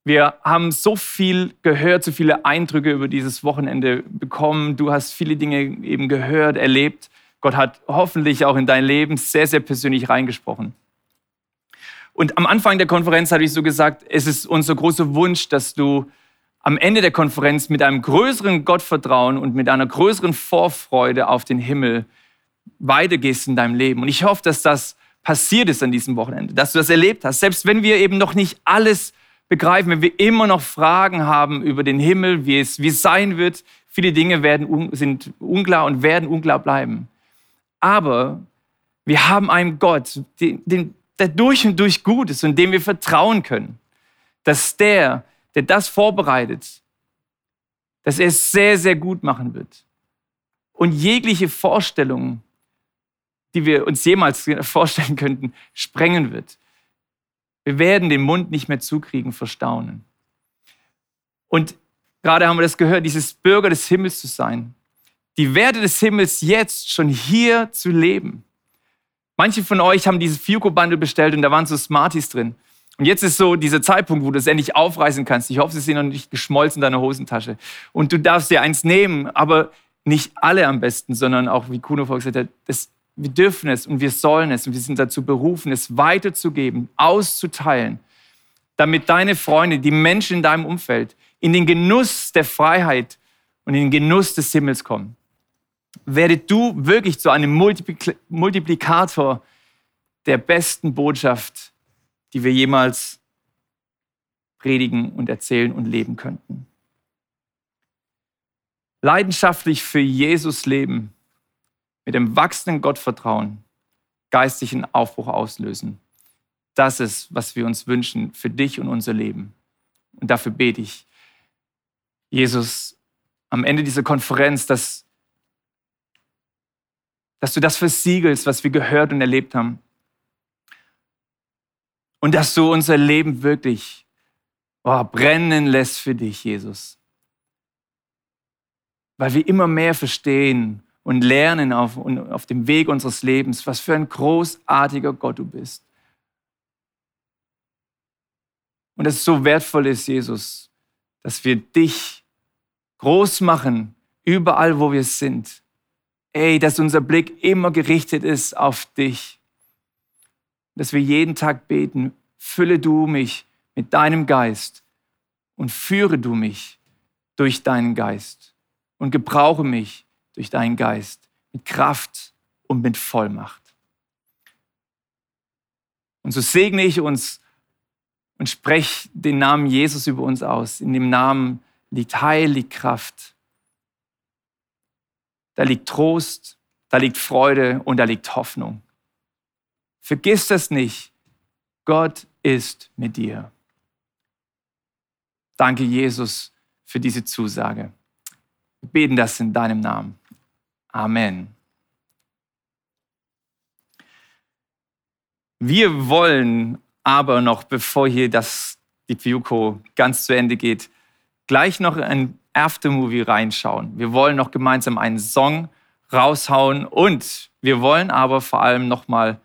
[SPEAKER 5] Wir haben so viel gehört, so viele Eindrücke über dieses Wochenende bekommen. Du hast viele Dinge eben gehört, erlebt. Gott hat hoffentlich auch in dein Leben sehr, sehr persönlich reingesprochen. Und am Anfang der Konferenz hatte ich so gesagt, es ist unser großer Wunsch, dass du am Ende der Konferenz mit einem größeren Gottvertrauen und mit einer größeren Vorfreude auf den Himmel weitergehst in deinem Leben. Und ich hoffe, dass das passiert ist an diesem Wochenende, dass du das erlebt hast. Selbst wenn wir eben noch nicht alles begreifen, wenn wir immer noch Fragen haben über den Himmel, wie es, wie es sein wird, viele Dinge werden, sind unklar und werden unklar bleiben. Aber wir haben einen Gott, den, den, der durch und durch gut ist und dem wir vertrauen können, dass der, der das vorbereitet, dass er es sehr, sehr gut machen wird. Und jegliche Vorstellung, die wir uns jemals [laughs] vorstellen könnten, sprengen wird. Wir werden den Mund nicht mehr zukriegen vor Staunen. Und gerade haben wir das gehört, dieses Bürger des Himmels zu sein, die Werte des Himmels jetzt schon hier zu leben. Manche von euch haben dieses Fiuco-Bundle bestellt und da waren so Smarties drin. Und jetzt ist so dieser Zeitpunkt, wo du es endlich aufreißen kannst. Ich hoffe, sie sind noch nicht geschmolzen in deiner Hosentasche. Und du darfst dir eins nehmen, aber nicht alle am besten, sondern auch, wie Kuno vorher gesagt hat, das, wir dürfen es und wir sollen es und wir sind dazu berufen, es weiterzugeben, auszuteilen, damit deine Freunde, die Menschen in deinem Umfeld, in den Genuss der Freiheit und in den Genuss des Himmels kommen. Werde du wirklich zu einem Multipli Multiplikator der besten Botschaft, die wir jemals predigen und erzählen und leben könnten. Leidenschaftlich für Jesus leben mit dem wachsenden Gottvertrauen geistlichen Aufbruch auslösen. Das ist, was wir uns wünschen für dich und unser Leben. Und dafür bete ich, Jesus, am Ende dieser Konferenz, dass, dass du das versiegelst, was wir gehört und erlebt haben. Und dass du unser Leben wirklich oh, brennen lässt für dich, Jesus. Weil wir immer mehr verstehen und lernen auf, auf dem Weg unseres Lebens, was für ein großartiger Gott du bist. Und dass es so wertvoll ist, Jesus, dass wir dich groß machen, überall, wo wir sind. Ey, dass unser Blick immer gerichtet ist auf dich. Dass wir jeden Tag beten, fülle du mich mit deinem Geist und führe du mich durch deinen Geist und gebrauche mich durch deinen Geist mit Kraft und mit Vollmacht. Und so segne ich uns und spreche den Namen Jesus über uns aus. In dem Namen liegt Heil, liegt Kraft. Da liegt Trost, da liegt Freude und da liegt Hoffnung. Vergiss das nicht. Gott ist mit dir. Danke, Jesus, für diese Zusage. Wir beten das in deinem Namen. Amen. Wir wollen aber noch, bevor hier das, die Fiuco ganz zu Ende geht, gleich noch ein Aftermovie reinschauen. Wir wollen noch gemeinsam einen Song raushauen und wir wollen aber vor allem nochmal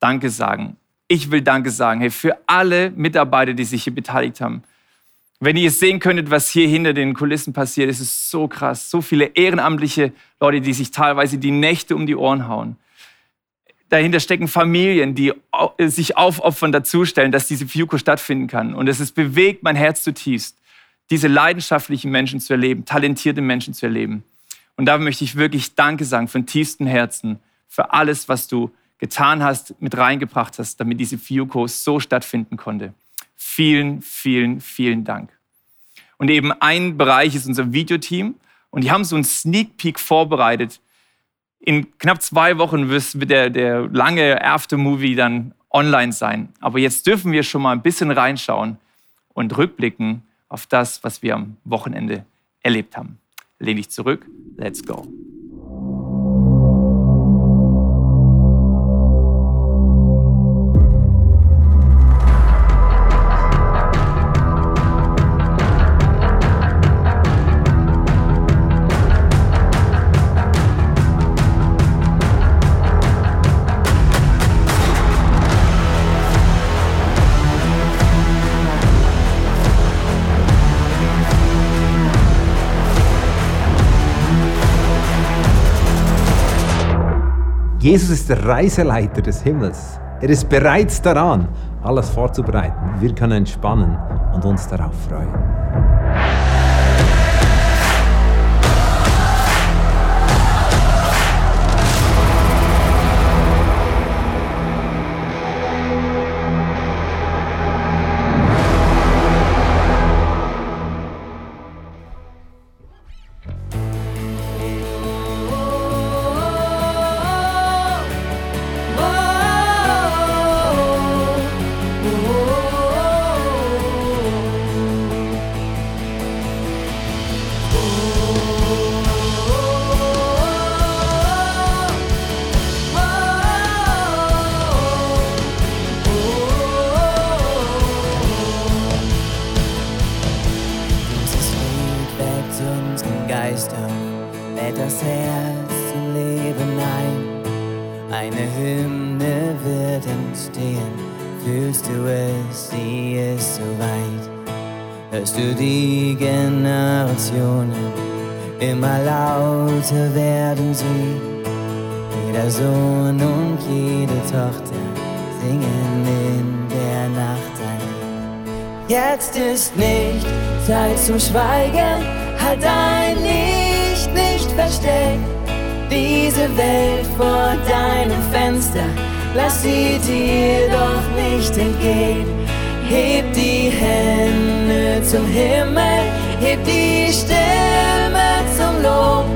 [SPEAKER 5] Danke sagen. Ich will Danke sagen hey, für alle Mitarbeiter, die sich hier beteiligt haben. Wenn ihr sehen könntet, was hier hinter den Kulissen passiert, ist es so krass. So viele ehrenamtliche Leute, die sich teilweise die Nächte um die Ohren hauen. Dahinter stecken Familien, die sich aufopfern, dazustellen, dass diese Fiuko stattfinden kann. Und es ist bewegt mein Herz zutiefst, diese leidenschaftlichen Menschen zu erleben, talentierte Menschen zu erleben. Und da möchte ich wirklich Danke sagen von tiefstem Herzen für alles, was du getan hast, mit reingebracht hast, damit diese Fiuko so stattfinden konnte. Vielen, vielen, vielen Dank. Und eben ein Bereich ist unser Videoteam. Und die haben so einen Sneak Peek vorbereitet. In knapp zwei Wochen wird der, der lange Aftermovie dann online sein. Aber jetzt dürfen wir schon mal ein bisschen reinschauen und rückblicken auf das, was wir am Wochenende erlebt haben. Lehn dich zurück. Let's go.
[SPEAKER 12] Jesus ist der Reiseleiter des Himmels. Er ist bereits daran, alles vorzubereiten. Wir können entspannen und uns darauf freuen.
[SPEAKER 7] Jetzt ist nicht Zeit zum Schweigen, halt dein Licht nicht versteckt. Diese Welt vor deinem Fenster, lass sie dir doch nicht entgehen. Heb die Hände zum Himmel, heb die Stimme zum Lob,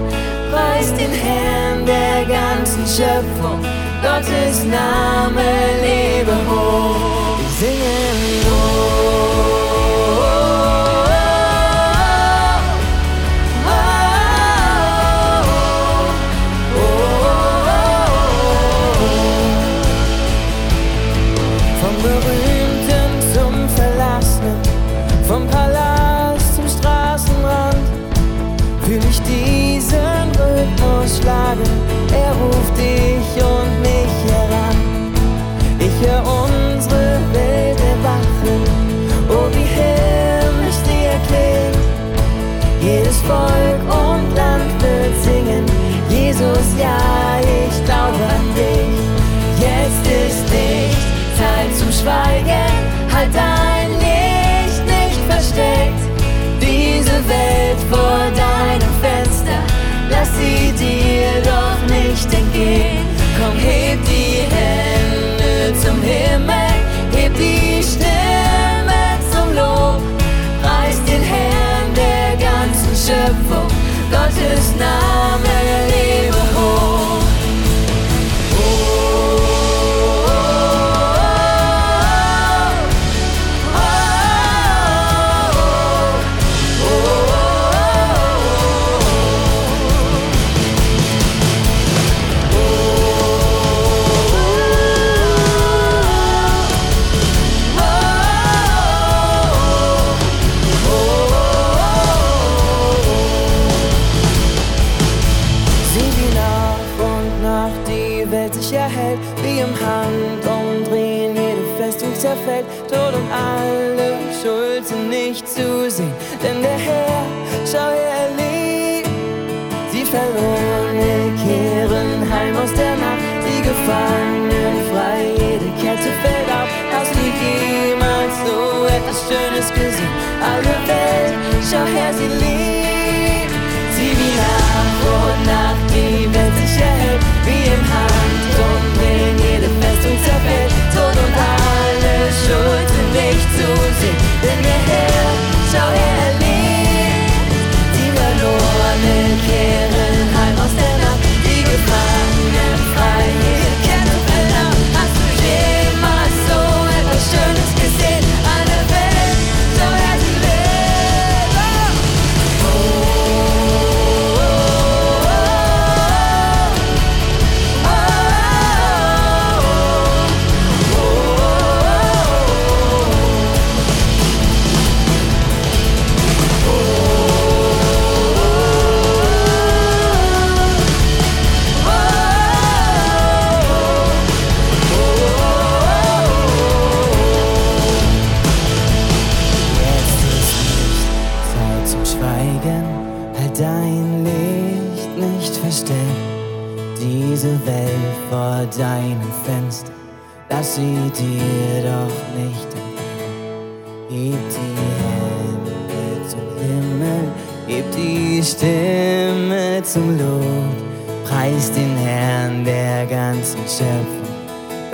[SPEAKER 7] preis den Herrn, der ganz Schöpfung. Gottes Name lebe hoch. Wir singen Schweigen, halt dein Licht nicht versteckt. Diese Welt vor deinem Fenster, lass sie dir doch nicht entgehen. Komm, heb die Hände zum Himmel, heb die Stimme zum Lob. Preis den Herrn der ganzen Schöpfung, Gottes Name gesehen? Alle Welt, schau her,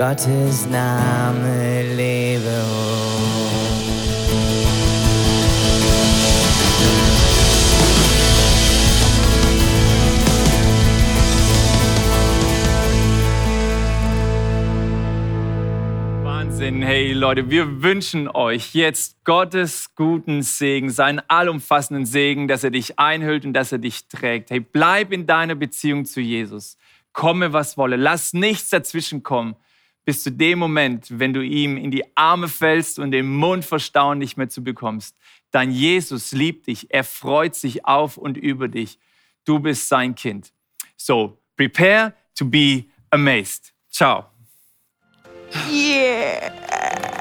[SPEAKER 7] Gottes Name lebe hoch.
[SPEAKER 5] Wahnsinn. Hey Leute, wir wünschen euch jetzt Gottes guten Segen, seinen allumfassenden Segen, dass er dich einhüllt und dass er dich trägt. Hey, bleib in deiner Beziehung zu Jesus. Komme, was wolle. Lass nichts dazwischen kommen. Bis zu dem Moment, wenn du ihm in die Arme fällst und den Mund vor Staunen nicht mehr zu bekommst. Dein Jesus liebt dich. Er freut sich auf und über dich. Du bist sein Kind. So, prepare to be amazed. Ciao.
[SPEAKER 6] Yeah.